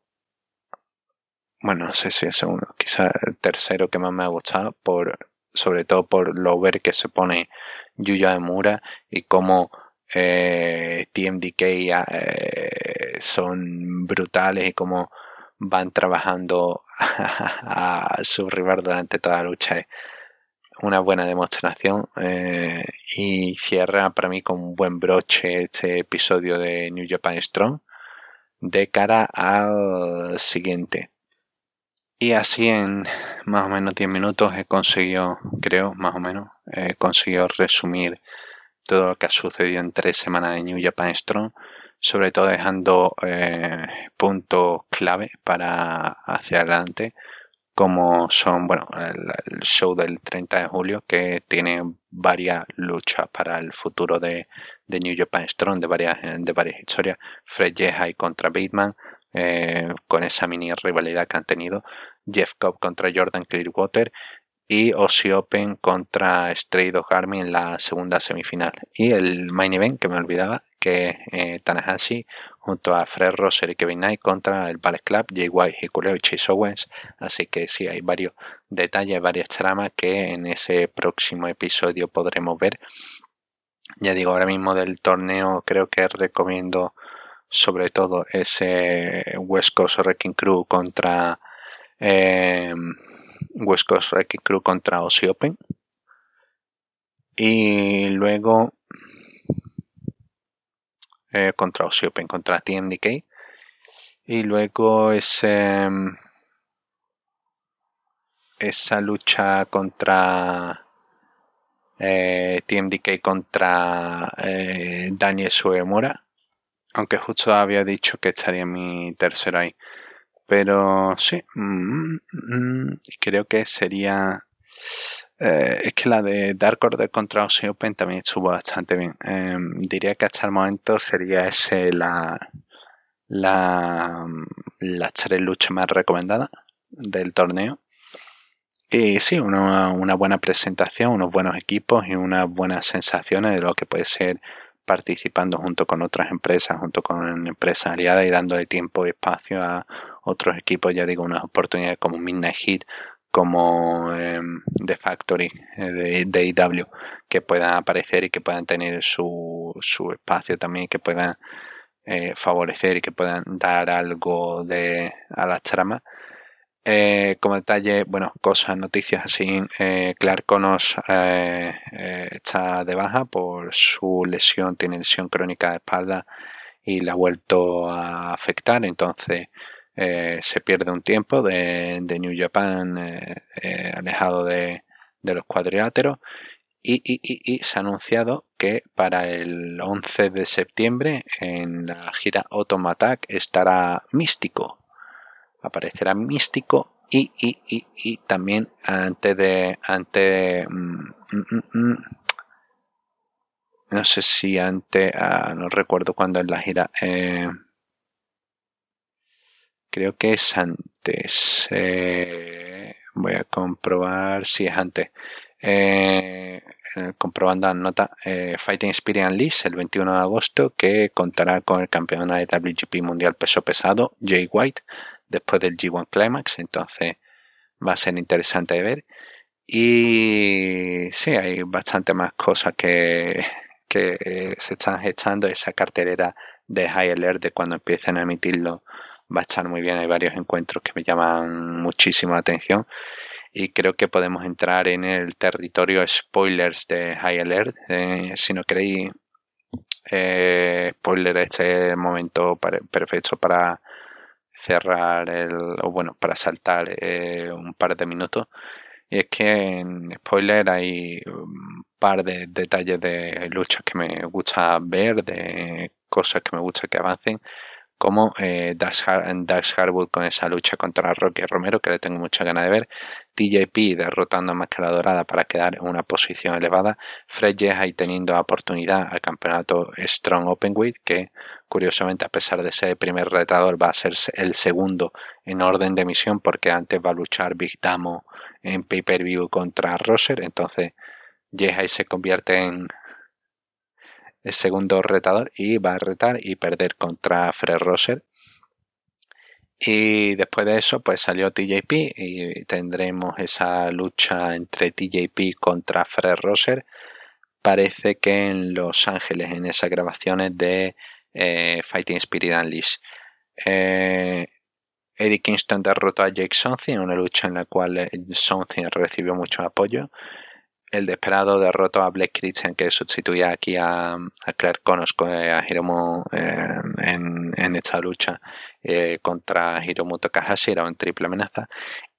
Bueno, no sé si es segundo, quizá el tercero que más me ha gustado, por, sobre todo por lo ver que se pone Yuya Mura y cómo eh, TMDK eh, son brutales y cómo van trabajando <laughs> a, su rival durante toda la lucha. Una buena demostración eh, y cierra para mí con un buen broche este episodio de New Japan Strong de cara al siguiente. Y así en más o menos 10 minutos he conseguido, creo, más o menos, he conseguido resumir todo lo que ha sucedido en tres semanas de New Japan Strong, sobre todo dejando eh, puntos clave para hacia adelante, como son, bueno, el, show del 30 de julio, que tiene varias luchas para el futuro de, New Japan Strong, de varias, de varias historias, Fred Yehai contra Bateman, eh, con esa mini rivalidad que han tenido. Jeff Cobb contra Jordan Clearwater y Aussie Open contra Stray Dog Army en la segunda semifinal. Y el main event que me olvidaba, que eh, Tanahashi junto a Fred Rosser y Kevin Knight contra el Ballet Club, Jay White, Hikuleo y Chase Owens. Así que sí, hay varios detalles, varias tramas que en ese próximo episodio podremos ver. Ya digo, ahora mismo del torneo creo que recomiendo sobre todo ese West Coast Wrecking Crew contra eh, West Coast Crew contra Aussie Open. Y luego eh, contra Aussie Open contra TMDK y luego ese esa lucha contra eh, TMDK contra eh, Daniel Suemura aunque justo había dicho que estaría mi tercero ahí. Pero sí, mm, mm, creo que sería... Eh, es que la de Dark Order contra Aussie Open también estuvo bastante bien. Em, diría que hasta el momento sería ese la, la, la tres lucha más recomendada del torneo. Y sí, una, una buena presentación, unos buenos equipos y unas buenas sensaciones de lo que puede ser participando junto con otras empresas, junto con empresas aliadas y dándole tiempo y espacio a otros equipos, ya digo, unas oportunidades como Midnight Heat, como em, The Factory eh, de, de que puedan aparecer y que puedan tener su, su espacio también, que puedan eh, favorecer y que puedan dar algo de a las tramas eh, como detalle, bueno, cosas, noticias así. Eh, Clark Connors eh, está de baja por su lesión, tiene lesión crónica de espalda y la ha vuelto a afectar. Entonces se pierde un tiempo de, New Japan alejado de, los cuadriláteros. Y, y, se ha anunciado que para el 11 de septiembre en la gira Automatic estará Místico aparecerá místico y, y, y, y también antes de antes mm, mm, mm, no sé si antes ah, no recuerdo cuándo es la gira eh, creo que es antes eh, voy a comprobar si es antes eh, comprobando la nota Fighting Spirit Unleashed el 21 de agosto que contará con el campeón de WGP Mundial Peso Pesado Jay White después del G1 Climax, entonces va a ser interesante de ver. Y sí, hay bastante más cosas que, que se están gestando. Esa cartelera de High Alert de cuando empiecen a emitirlo va a estar muy bien. Hay varios encuentros que me llaman muchísimo la atención. Y creo que podemos entrar en el territorio spoilers de High Alert. Eh, si no queréis eh, spoiler, este es el momento perfecto para cerrar el, o bueno, para saltar eh, un par de minutos. Y es que en spoiler hay un par de detalles de luchas que me gusta ver, de cosas que me gusta que avancen como eh, Dax, Harwood con esa lucha contra Rocky Romero, que le tengo mucha ganas de ver, TJP derrotando a Máscara Dorada para quedar en una posición elevada, Fred ahí teniendo oportunidad al campeonato Strong Openweight, que curiosamente a pesar de ser el primer retador va a ser el segundo en orden de misión, porque antes va a luchar Big Damo en pay-per-view contra Rosser, entonces Jehai se convierte en el segundo retador y va a retar y perder contra Fred Rosser. Y después de eso, pues salió TJP y tendremos esa lucha entre TJP contra Fred Rosser. Parece que en Los Ángeles, en esas grabaciones de eh, Fighting Spirit Unleashed. Eh, Eddie Kingston derrotó a Jake Something en una lucha en la cual eh, Something recibió mucho apoyo el desesperado derrotó a Blake Christian que sustituía aquí a, a Claire Connors eh, a Hiromu eh, en, esta lucha eh, contra Hiromu Takahashi era una triple amenaza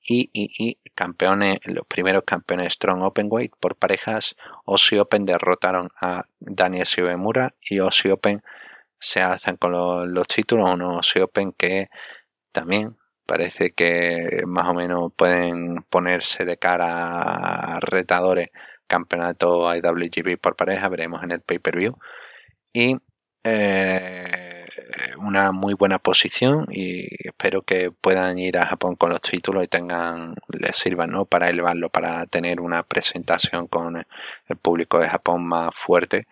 y, y, campeones los primeros campeones Strong Openweight por parejas Osi Open derrotaron a Daniel Shibemura y Osi Open se alzan con los, títulos unos Osi Open que también parece que más o menos pueden ponerse de cara a retadores campeonato IWGP por pareja, veremos en el pay-per-view. Y eh, una muy buena posición y espero que puedan ir a Japón con los títulos y tengan les sirvan ¿no? para elevarlo, para tener una presentación con el público de Japón más fuerte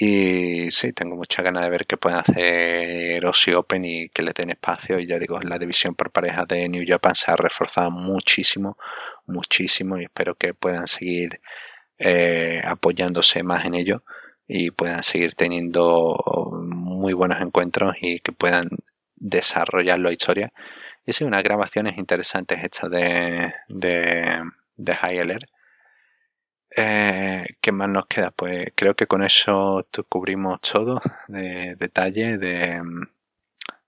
y sí, tengo mucha ganas de ver qué pueden hacer Aussie Open y que le den espacio. Y ya digo, la división por parejas de New Japan se ha reforzado muchísimo, muchísimo. Y espero que puedan seguir eh, apoyándose más en ello y puedan seguir teniendo muy buenos encuentros y que puedan desarrollar la historia. Y sí, unas grabaciones interesantes estas de, de, de eh, ¿Qué más nos queda? Pues creo que con eso cubrimos todo de detalle de,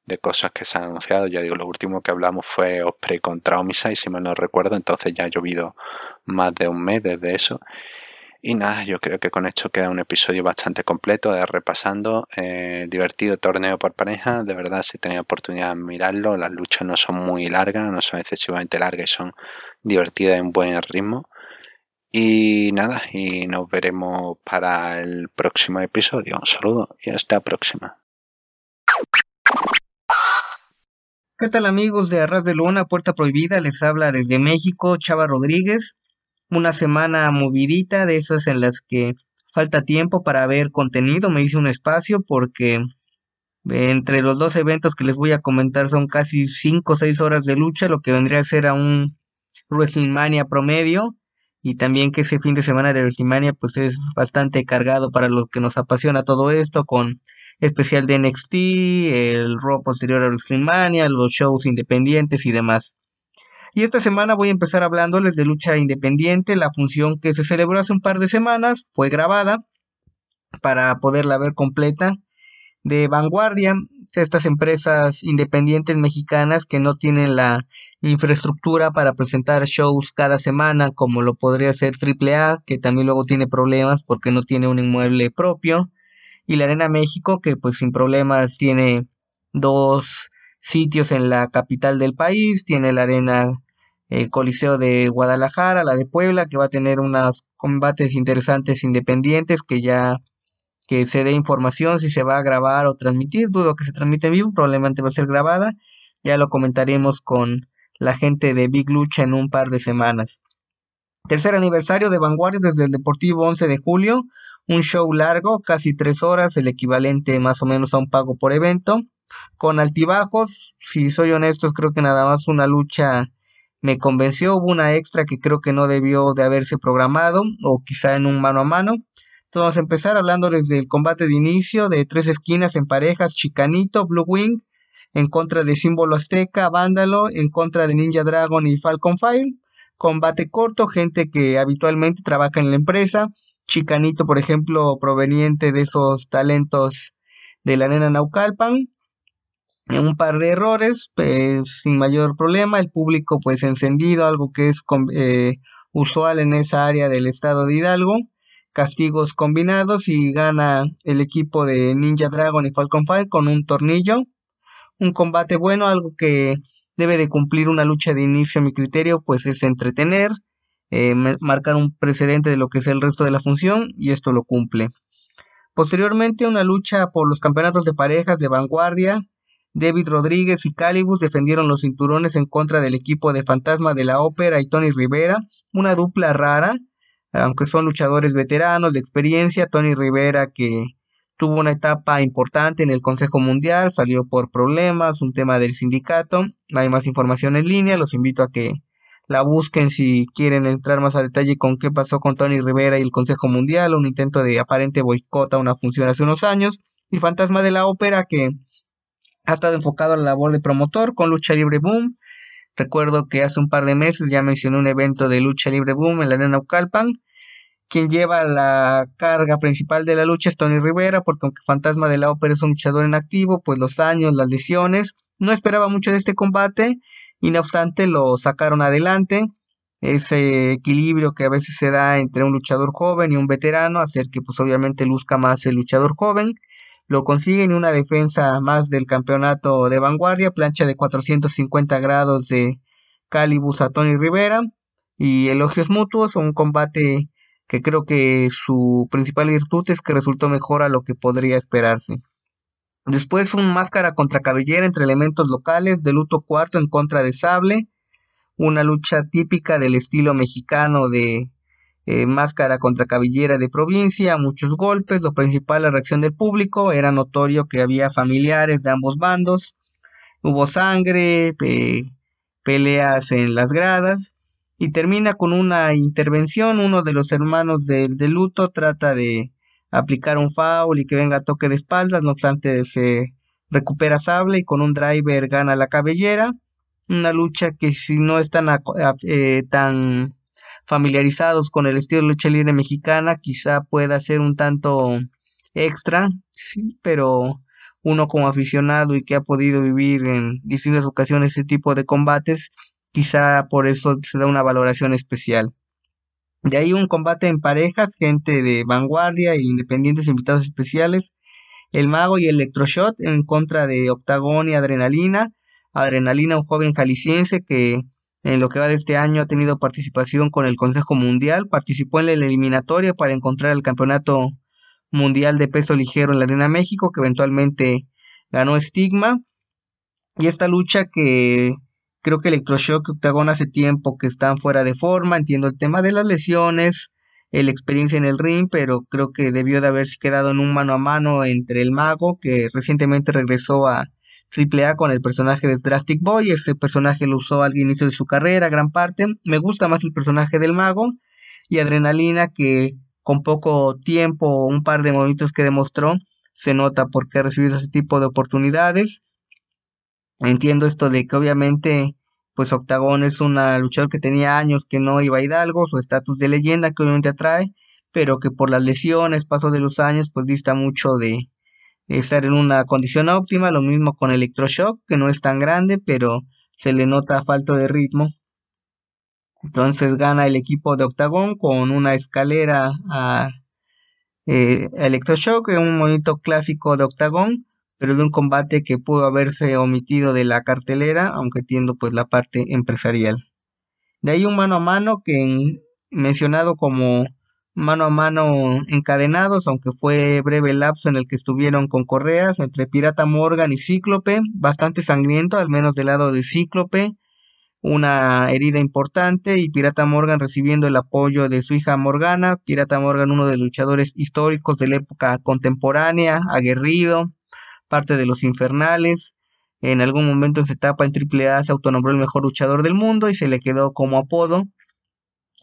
de cosas que se han anunciado. Ya digo, lo último que hablamos fue Osprey contra Homicide, si mal no recuerdo, entonces ya ha llovido más de un mes desde eso. Y nada, yo creo que con esto queda un episodio bastante completo de repasando. Eh, divertido torneo por pareja. De verdad, si tenéis oportunidad de mirarlo, las luchas no son muy largas, no son excesivamente largas y son divertidas en buen ritmo. Y nada, y nos veremos para el próximo episodio. Un saludo y hasta la próxima. ¿Qué tal amigos de Arras de Luna, Puerta Prohibida? Les habla desde México Chava Rodríguez. Una semana movidita de esas en las que falta tiempo para ver contenido. Me hice un espacio porque entre los dos eventos que les voy a comentar son casi 5 o 6 horas de lucha, lo que vendría a ser a un WrestleMania promedio y también que ese fin de semana de WrestleMania pues es bastante cargado para lo que nos apasiona todo esto con especial de NXT, el Raw posterior a WrestleMania, los shows independientes y demás. Y esta semana voy a empezar hablándoles de lucha independiente, la función que se celebró hace un par de semanas, fue grabada para poderla ver completa de vanguardia, estas empresas independientes mexicanas que no tienen la infraestructura para presentar shows cada semana como lo podría ser AAA, que también luego tiene problemas porque no tiene un inmueble propio, y la Arena México, que pues sin problemas tiene dos sitios en la capital del país, tiene la Arena el eh, Coliseo de Guadalajara, la de Puebla, que va a tener unos combates interesantes independientes que ya que se dé información si se va a grabar o transmitir, dudo que se transmite en vivo, probablemente va a ser grabada, ya lo comentaremos con la gente de Big Lucha en un par de semanas. Tercer aniversario de Vanguardia desde el Deportivo 11 de julio, un show largo, casi tres horas, el equivalente más o menos a un pago por evento, con altibajos, si soy honesto, creo que nada más una lucha me convenció, hubo una extra que creo que no debió de haberse programado, o quizá en un mano a mano. Entonces vamos a empezar hablándoles del combate de inicio de tres esquinas en parejas, Chicanito, Blue Wing, en contra de Símbolo Azteca, Vándalo, en contra de Ninja Dragon y Falcon Fire. Combate corto, gente que habitualmente trabaja en la empresa. Chicanito, por ejemplo, proveniente de esos talentos de la nena Naucalpan. un par de errores, pues sin mayor problema, el público pues encendido, algo que es eh, usual en esa área del estado de Hidalgo, castigos combinados y gana el equipo de Ninja Dragon y Falcon Fire con un tornillo, un combate bueno, algo que debe de cumplir una lucha de inicio a mi criterio, pues es entretener, eh, marcar un precedente de lo que es el resto de la función y esto lo cumple. Posteriormente una lucha por los campeonatos de parejas de vanguardia, David Rodríguez y Calibus defendieron los cinturones en contra del equipo de Fantasma de la Ópera y Tony Rivera, una dupla rara, aunque son luchadores veteranos de experiencia, Tony Rivera que tuvo una etapa importante en el Consejo Mundial, salió por problemas, un tema del sindicato, hay más información en línea, los invito a que la busquen si quieren entrar más a detalle con qué pasó con Tony Rivera y el Consejo Mundial, un intento de aparente boicota a una función hace unos años, y Fantasma de la Ópera que ha estado enfocado a la labor de promotor con Lucha Libre Boom. Recuerdo que hace un par de meses ya mencioné un evento de Lucha Libre Boom en la Arena Ucalpan. Quien lleva la carga principal de la lucha es Tony Rivera, porque aunque Fantasma de la Ópera es un luchador en activo, pues los años, las lesiones, no esperaba mucho de este combate y no obstante lo sacaron adelante. Ese equilibrio que a veces se da entre un luchador joven y un veterano, hacer que pues obviamente luzca más el luchador joven lo consiguen una defensa más del campeonato de vanguardia, plancha de 450 grados de Calibus a Tony Rivera y elogios mutuos, un combate que creo que su principal virtud es que resultó mejor a lo que podría esperarse. Después un máscara contra cabellera entre elementos locales de luto cuarto en contra de sable, una lucha típica del estilo mexicano de eh, máscara contra cabellera de provincia, muchos golpes, lo principal la reacción del público, era notorio que había familiares de ambos bandos, hubo sangre, peleas en las gradas y termina con una intervención, uno de los hermanos del de luto trata de aplicar un foul y que venga toque de espaldas, no obstante se recupera sable y con un driver gana la cabellera, una lucha que si no es tan, eh, tan familiarizados con el estilo de lucha libre mexicana, quizá pueda ser un tanto extra, sí, pero uno como aficionado y que ha podido vivir en distintas ocasiones ese tipo de combates, quizá por eso se da una valoración especial. De ahí un combate en parejas, gente de vanguardia e independientes invitados especiales, el mago y el electroshot en contra de Octagón y Adrenalina. Adrenalina, un joven jalisciense que en lo que va de este año ha tenido participación con el Consejo Mundial, participó en la eliminatoria para encontrar el campeonato mundial de peso ligero en la Arena México, que eventualmente ganó Estigma. Y esta lucha que creo que Electroshock y Octagon hace tiempo que están fuera de forma, entiendo el tema de las lesiones, la experiencia en el ring, pero creo que debió de haberse quedado en un mano a mano entre el mago, que recientemente regresó a Triple A con el personaje de Drastic Boy. Ese personaje lo usó al inicio de su carrera, gran parte. Me gusta más el personaje del mago y Adrenalina que con poco tiempo, un par de movimientos que demostró, se nota por qué ha recibido ese tipo de oportunidades. Entiendo esto de que obviamente pues Octagón es una luchador que tenía años que no iba a Hidalgo, su estatus de leyenda que obviamente atrae, pero que por las lesiones, paso de los años, pues dista mucho de, estar en una condición óptima, lo mismo con electroshock, que no es tan grande, pero se le nota falta de ritmo. Entonces gana el equipo de Octagón con una escalera a eh, Electroshock, un movimiento clásico de Octagón, pero de un combate que pudo haberse omitido de la cartelera, aunque entiendo pues la parte empresarial. De ahí un mano a mano que mencionado como mano a mano encadenados, aunque fue breve el lapso en el que estuvieron con correas entre Pirata Morgan y Cíclope, bastante sangriento, al menos del lado de Cíclope, una herida importante y Pirata Morgan recibiendo el apoyo de su hija Morgana, Pirata Morgan uno de los luchadores históricos de la época contemporánea, aguerrido, parte de los infernales, en algún momento en su etapa en AAA se autonombró el mejor luchador del mundo y se le quedó como apodo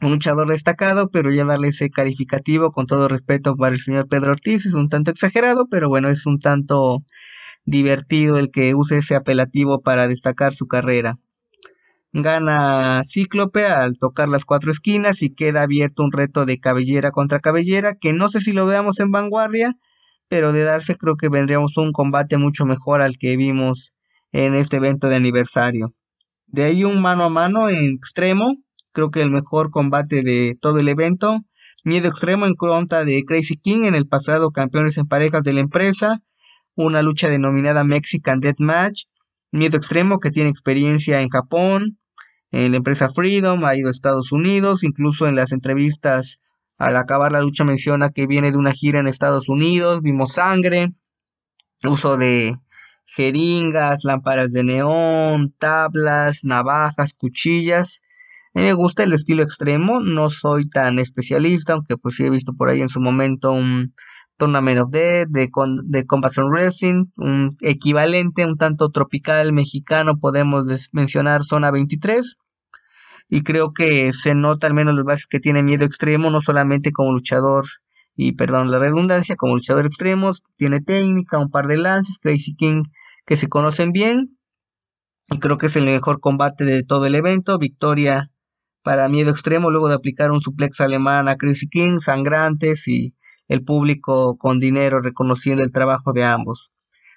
un luchador destacado, pero ya darle ese calificativo con todo respeto para el señor Pedro Ortiz es un tanto exagerado, pero bueno, es un tanto divertido el que use ese apelativo para destacar su carrera. Gana Cíclope al tocar las cuatro esquinas y queda abierto un reto de cabellera contra cabellera, que no sé si lo veamos en vanguardia, pero de darse creo que vendríamos un combate mucho mejor al que vimos en este evento de aniversario. De ahí un mano a mano en extremo, creo que el mejor combate de todo el evento. Miedo extremo en contra de Crazy King en el pasado campeones en parejas de la empresa. Una lucha denominada Mexican Death Match. Miedo extremo que tiene experiencia en Japón, en la empresa Freedom, ha ido a Estados Unidos, incluso en las entrevistas al acabar la lucha menciona que viene de una gira en Estados Unidos, vimos sangre, uso de jeringas, lámparas de neón, tablas, navajas, cuchillas. A mí me gusta el estilo extremo, no soy tan especialista, aunque pues sí he visto por ahí en su momento un Tournament of Death de, de Combat Wrestling, un equivalente un tanto tropical mexicano, podemos mencionar Zona 23 y creo que se nota al menos los bases que tiene miedo extremo, no solamente como luchador, y perdón la redundancia, como luchador extremo, tiene técnica, un par de lances, Crazy King que se conocen bien, y creo que es el mejor combate de todo el evento, victoria para miedo extremo, luego de aplicar un suplex alemán a Crazy King, sangrantes y el público con dinero reconociendo el trabajo de ambos.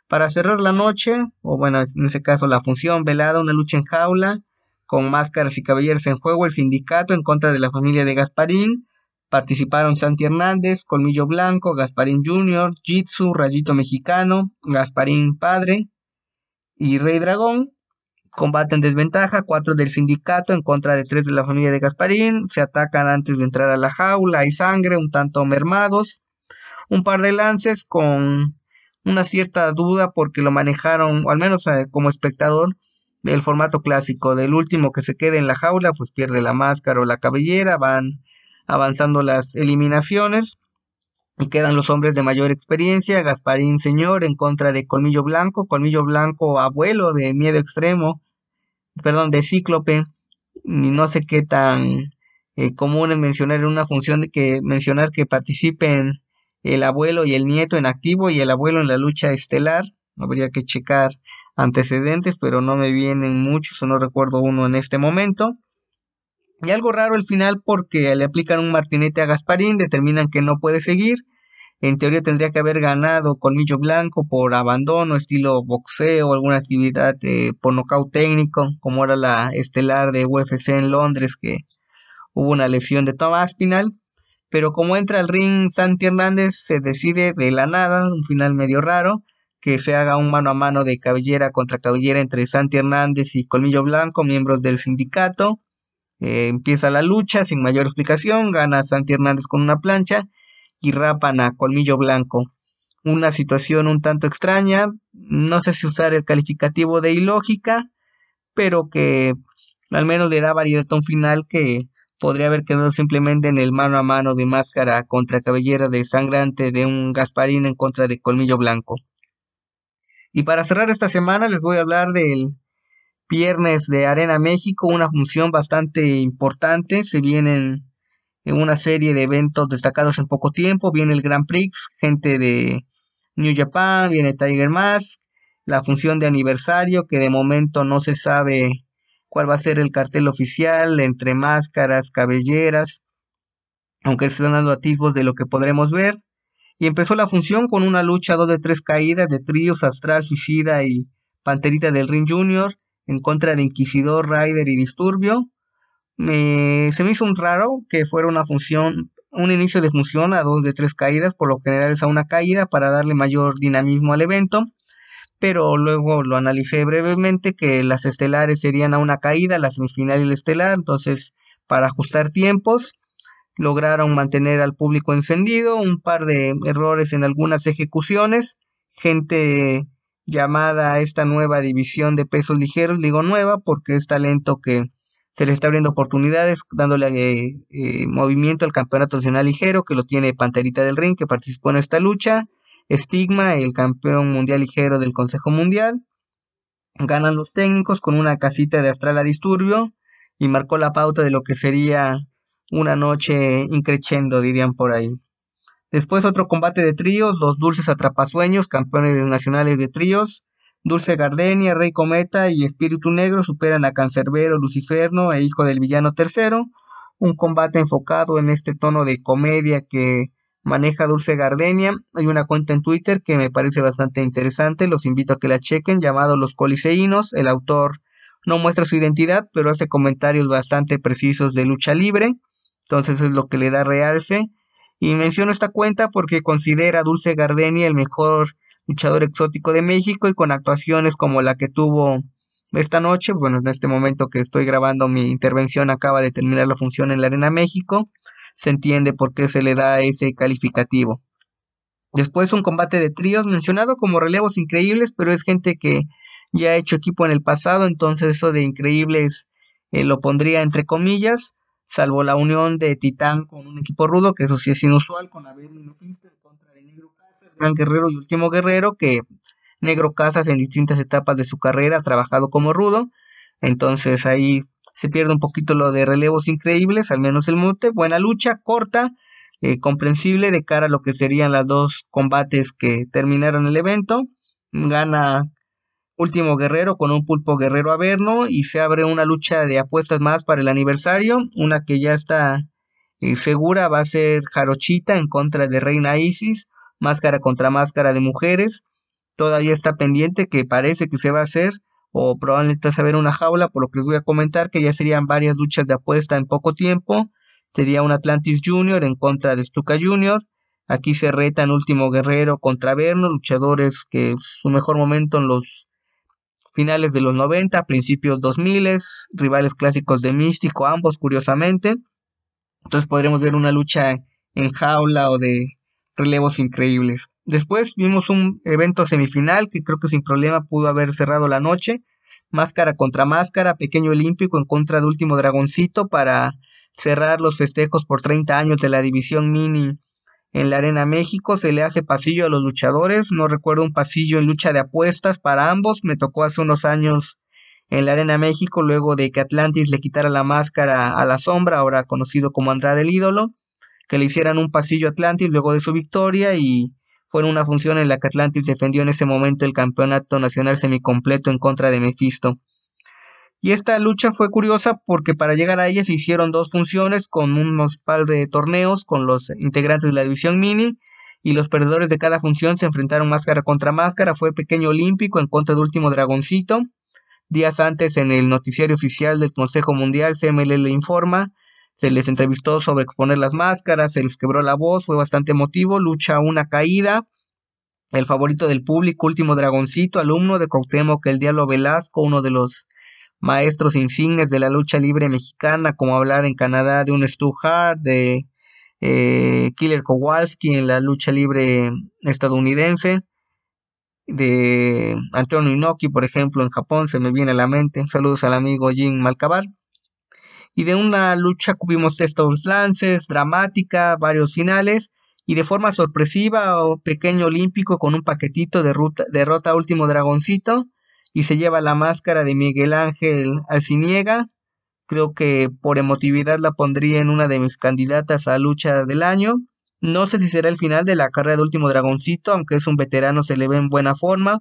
Para cerrar la noche, o bueno, en ese caso la función velada, una lucha en jaula, con máscaras y caballeros en juego, el sindicato en contra de la familia de Gasparín. Participaron Santi Hernández, Colmillo Blanco, Gasparín Jr., Jitsu, Rayito Mexicano, Gasparín Padre y Rey Dragón. Combate en desventaja, cuatro del sindicato en contra de tres de la familia de Gasparín. Se atacan antes de entrar a la jaula, hay sangre, un tanto mermados. Un par de lances con una cierta duda porque lo manejaron, o al menos eh, como espectador, del formato clásico, del último que se quede en la jaula, pues pierde la máscara o la cabellera, van avanzando las eliminaciones y quedan los hombres de mayor experiencia, Gasparín Señor en contra de Colmillo Blanco, Colmillo Blanco abuelo de Miedo Extremo, perdón, de Cíclope, y no sé qué tan eh, común es mencionar en una función de que mencionar que participen el abuelo y el nieto en activo y el abuelo en la lucha estelar, habría que checar antecedentes, pero no me vienen muchos no recuerdo uno en este momento. Y algo raro al final porque le aplican un martinete a Gasparín, determinan que no puede seguir. En teoría tendría que haber ganado colmillo blanco por abandono, estilo boxeo alguna actividad de, por nocaut técnico, como era la estelar de UFC en Londres, que hubo una lesión de toma espinal. Pero como entra al ring Santi Hernández, se decide de la nada, un final medio raro, que se haga un mano a mano de cabellera contra cabellera entre Santi Hernández y Colmillo Blanco, miembros del sindicato. Eh, empieza la lucha sin mayor explicación, gana Santi Hernández con una plancha y rapan a Colmillo Blanco. Una situación un tanto extraña, no sé si usar el calificativo de ilógica, pero que al menos le da variedad a un final que podría haber quedado simplemente en el mano a mano de máscara contra cabellera de sangrante de un Gasparín en contra de Colmillo Blanco. Y para cerrar esta semana les voy a hablar del viernes de Arena México, una función bastante importante. Se vienen en una serie de eventos destacados en poco tiempo. Viene el Grand Prix, gente de New Japan, viene Tiger Mask, la función de aniversario que de momento no se sabe cuál va a ser el cartel oficial entre máscaras, cabelleras, aunque están dando atisbos de lo que podremos ver y empezó la función con una lucha dos de tres caídas de tríos Astral, Suicida y Panterita del Ring Junior en contra de Inquisidor, Rider y Disturbio. se me hizo un raro que fuera una función, un inicio de función a dos de tres caídas, por lo general es a una caída para darle mayor dinamismo al evento. Pero luego lo analicé brevemente que las estelares serían a una caída, la semifinal y la estelar, entonces para ajustar tiempos lograron mantener al público encendido, un par de errores en algunas ejecuciones, gente llamada a esta nueva división de pesos ligeros, digo nueva porque es talento que se le está abriendo oportunidades, dándole eh, eh, movimiento al campeonato nacional ligero, que lo tiene Panterita del Ring, que participó en esta lucha, Estigma, el campeón mundial ligero del Consejo Mundial, ganan los técnicos con una casita de astral a disturbio y marcó la pauta de lo que sería una noche increchendo, dirían por ahí. Después otro combate de tríos, los Dulces Atrapasueños, campeones nacionales de tríos. Dulce Gardenia, Rey Cometa y Espíritu Negro superan a Cancerbero, Luciferno e Hijo del Villano Tercero. Un combate enfocado en este tono de comedia que maneja Dulce Gardenia. Hay una cuenta en Twitter que me parece bastante interesante, los invito a que la chequen, llamado Los Coliseínos. El autor no muestra su identidad, pero hace comentarios bastante precisos de lucha libre, entonces es lo que le da realce. Y menciono esta cuenta porque considera a Dulce Gardenia el mejor luchador exótico de México y con actuaciones como la que tuvo esta noche, bueno, en este momento que estoy grabando mi intervención acaba de terminar la función en la Arena México, se entiende por qué se le da ese calificativo. Después un combate de tríos mencionado como relevos increíbles, pero es gente que ya ha hecho equipo en el pasado, entonces eso de increíbles eh, lo pondría entre comillas, salvo la unión de Titán con un equipo rudo, que eso sí es inusual, con Abel contra de Negro Gran Guerrero y Último Guerrero, que Negro Casas en distintas etapas de su carrera ha trabajado como rudo, entonces ahí se pierde un poquito lo de relevos increíbles, al menos el mute, buena lucha, corta, eh, comprensible de cara a lo que serían los dos combates que terminaron el evento, gana Último Guerrero con un pulpo guerrero averno y se abre una lucha de apuestas más para el aniversario, una que ya está eh, segura va a ser Jarochita en contra de Reina Isis, máscara contra máscara de mujeres, todavía está pendiente que parece que se va a hacer o probablemente se va a ver una jaula, por lo que les voy a comentar que ya serían varias luchas de apuesta en poco tiempo, sería un Atlantis Junior en contra de Stuka Junior, aquí se retan Último Guerrero contra Verno, luchadores que su mejor momento en los finales de los 90, principios 2000, rivales clásicos de Místico, ambos curiosamente. Entonces podremos ver una lucha en jaula o de relevos increíbles. Después vimos un evento semifinal que creo que sin problema pudo haber cerrado la noche. Máscara contra máscara, pequeño olímpico en contra de último dragoncito para cerrar los festejos por 30 años de la división mini en la Arena México. Se le hace pasillo a los luchadores. No recuerdo un pasillo en lucha de apuestas para ambos. Me tocó hace unos años en la Arena México, luego de que Atlantis le quitara la máscara a la sombra, ahora conocido como Andrade el ídolo, que le hicieran un pasillo a Atlantis luego de su victoria y fue una función en la que Atlantis defendió en ese momento el campeonato nacional semicompleto en contra de Mephisto. Y esta lucha fue curiosa porque para llegar a ella se hicieron dos funciones con unos par de torneos con los integrantes de la división mini y los perdedores de cada función se enfrentaron máscara contra máscara. Fue pequeño olímpico en contra de último dragoncito. Días antes en el noticiario oficial del Consejo Mundial CMLL informa se les entrevistó sobre exponer las máscaras, se les quebró la voz, fue bastante emotivo, lucha una caída, el favorito del público, último dragoncito, alumno de Cuauhtémoc el Diablo Velasco, uno de los maestros insignes de la lucha libre mexicana, como hablar en Canadá de un Stu Hart, de eh, Killer Kowalski en la lucha libre estadounidense, de Antonio Inoki, por ejemplo, en Japón, se me viene a la mente. Saludos al amigo Jim Malcabar. Y de una lucha cubrimos estos lances, dramática, varios finales, y de forma sorpresiva o pequeño olímpico con un paquetito de ruta, derrota último dragoncito y se lleva la máscara de Miguel Ángel Alciniega. Creo que por emotividad la pondría en una de mis candidatas a lucha del año. No sé si será el final de la carrera de Último Dragoncito, aunque es un veterano, se le ve en buena forma.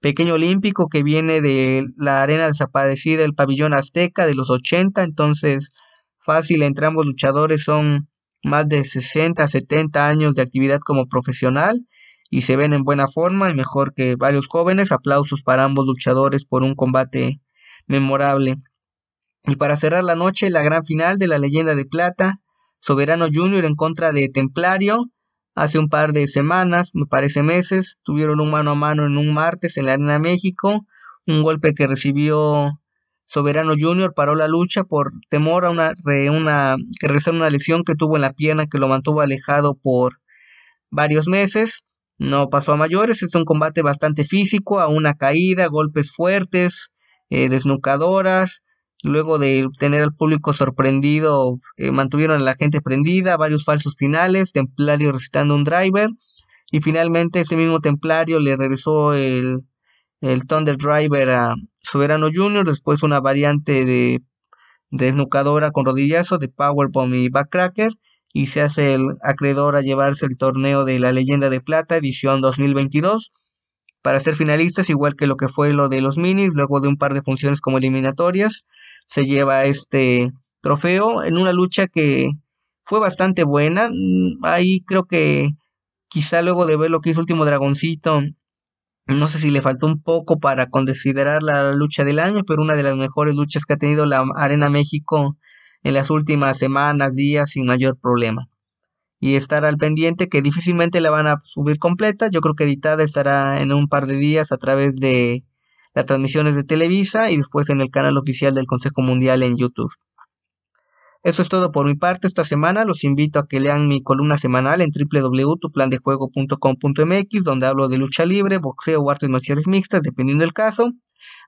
Pequeño Olímpico que viene de la arena desaparecida, el pabellón azteca de los 80, entonces fácil entre ambos luchadores son más de 60, 70 años de actividad como profesional y se ven en buena forma y mejor que varios jóvenes. Aplausos para ambos luchadores por un combate memorable. Y para cerrar la noche, la gran final de la leyenda de plata, Soberano Junior en contra de Templario. Hace un par de semanas, me parece meses, tuvieron un mano a mano en un martes en la Arena México. Un golpe que recibió Soberano Junior paró la lucha por temor a una, una que una lesión que tuvo en la pierna que lo mantuvo alejado por varios meses. No pasó a mayores, es un combate bastante físico, a una caída, golpes fuertes, eh, desnucadoras. Luego de tener al público sorprendido, eh, mantuvieron a la gente prendida, varios falsos finales, Templario recitando un driver. Y finalmente ese mismo Templario le regresó el, el Thunder Driver a Soberano Junior, después una variante de desnucadora con rodillazo de Powerbomb y Backcracker y se hace el acreedor a llevarse el torneo de la leyenda de plata edición 2022 para ser finalistas igual que lo que fue lo de los minis luego de un par de funciones como eliminatorias se lleva este trofeo en una lucha que fue bastante buena. Mm, ahí creo que quizá luego de ver lo que hizo Último Dragoncito, no sé si le faltó un poco para considerar la lucha del año, pero una de las mejores luchas que ha tenido la Arena México en las últimas semanas, días, sin mayor problema. Y estar al pendiente que difícilmente la van a subir completa. Yo creo que editada estará en un par de días a través de las transmisiones de Televisa y después en el canal oficial del Consejo Mundial en YouTube. Eso es todo por mi parte esta semana. Los invito a que lean mi columna semanal en www.tuplandejuego.com.mx, donde hablo de lucha libre, boxeo o artes marciales mixtas, dependiendo del caso.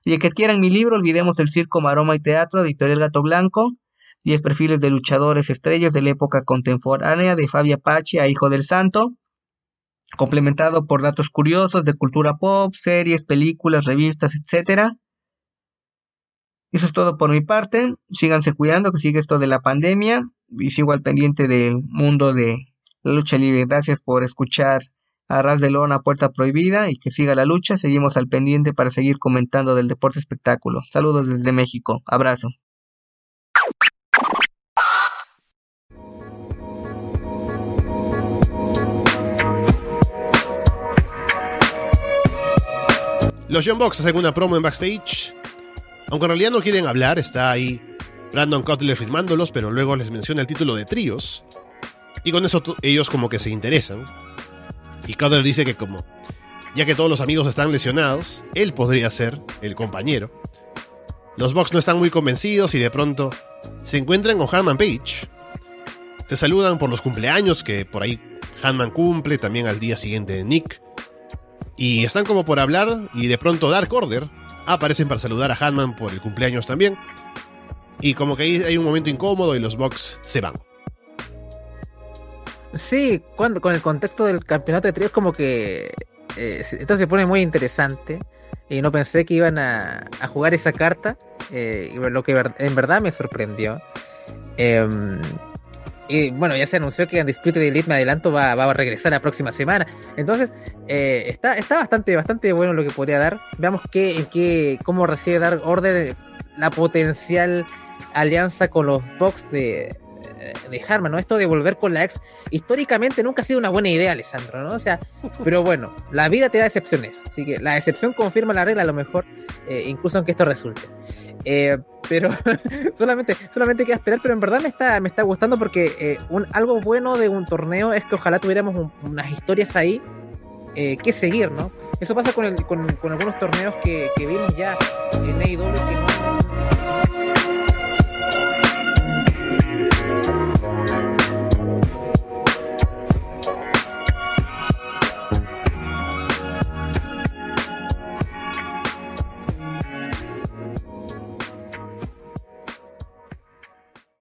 Y que quieran mi libro, olvidemos el circo, maroma y teatro, editorial Gato Blanco. 10 perfiles de luchadores estrellas de la época contemporánea de Fabia Pache a Hijo del Santo, complementado por datos curiosos de cultura pop, series, películas, revistas, etc. Eso es todo por mi parte. Síganse cuidando, que sigue esto de la pandemia y sigo al pendiente del mundo de la lucha libre. Gracias por escuchar a Ras de Lona, Puerta Prohibida y que siga la lucha. Seguimos al pendiente para seguir comentando del deporte espectáculo. Saludos desde México. Abrazo. Los Young Bucks hacen una promo en backstage aunque en realidad no quieren hablar, está ahí Brandon Cutler firmándolos, pero luego les menciona el título de tríos. Y con eso ellos como que se interesan. Y Cutler dice que como, ya que todos los amigos están lesionados, él podría ser el compañero. Los Bucks no están muy convencidos y de pronto se encuentran con Hanman Page. Se saludan por los cumpleaños que por ahí Hanman cumple, también al día siguiente de Nick. Y están como por hablar y de pronto Dark Order aparecen para saludar a Hanman por el cumpleaños también. Y como que ahí hay un momento incómodo y los Bucks se van. Sí, cuando, con el contexto del campeonato de tríos como que eh, esto se pone muy interesante y no pensé que iban a, jugar esa carta, eh, lo que en verdad me sorprendió. Em, y bueno, ya se anunció que Undisputed Elite, me adelanto, va, a regresar la próxima semana. Entonces, eh, está, está bastante, bastante bueno lo que podría dar. Veamos qué, en qué, cómo recibe dar Order la potencial alianza con los Bucks de, de Harman, ¿no? Esto de volver con la ex, históricamente nunca ha sido una buena idea, Alessandro, ¿no? O sea, pero bueno, la vida te da excepciones, así que la excepción confirma la regla a lo mejor, eh, incluso aunque esto resulte. Eh, pero <laughs> solamente, solamente queda esperar, pero en verdad me está, me está gustando porque eh, un, algo bueno de un torneo es que ojalá tuviéramos unas historias ahí eh, que seguir, ¿no? Eso pasa con, el, con, con algunos torneos que, que vimos ya en AEW que no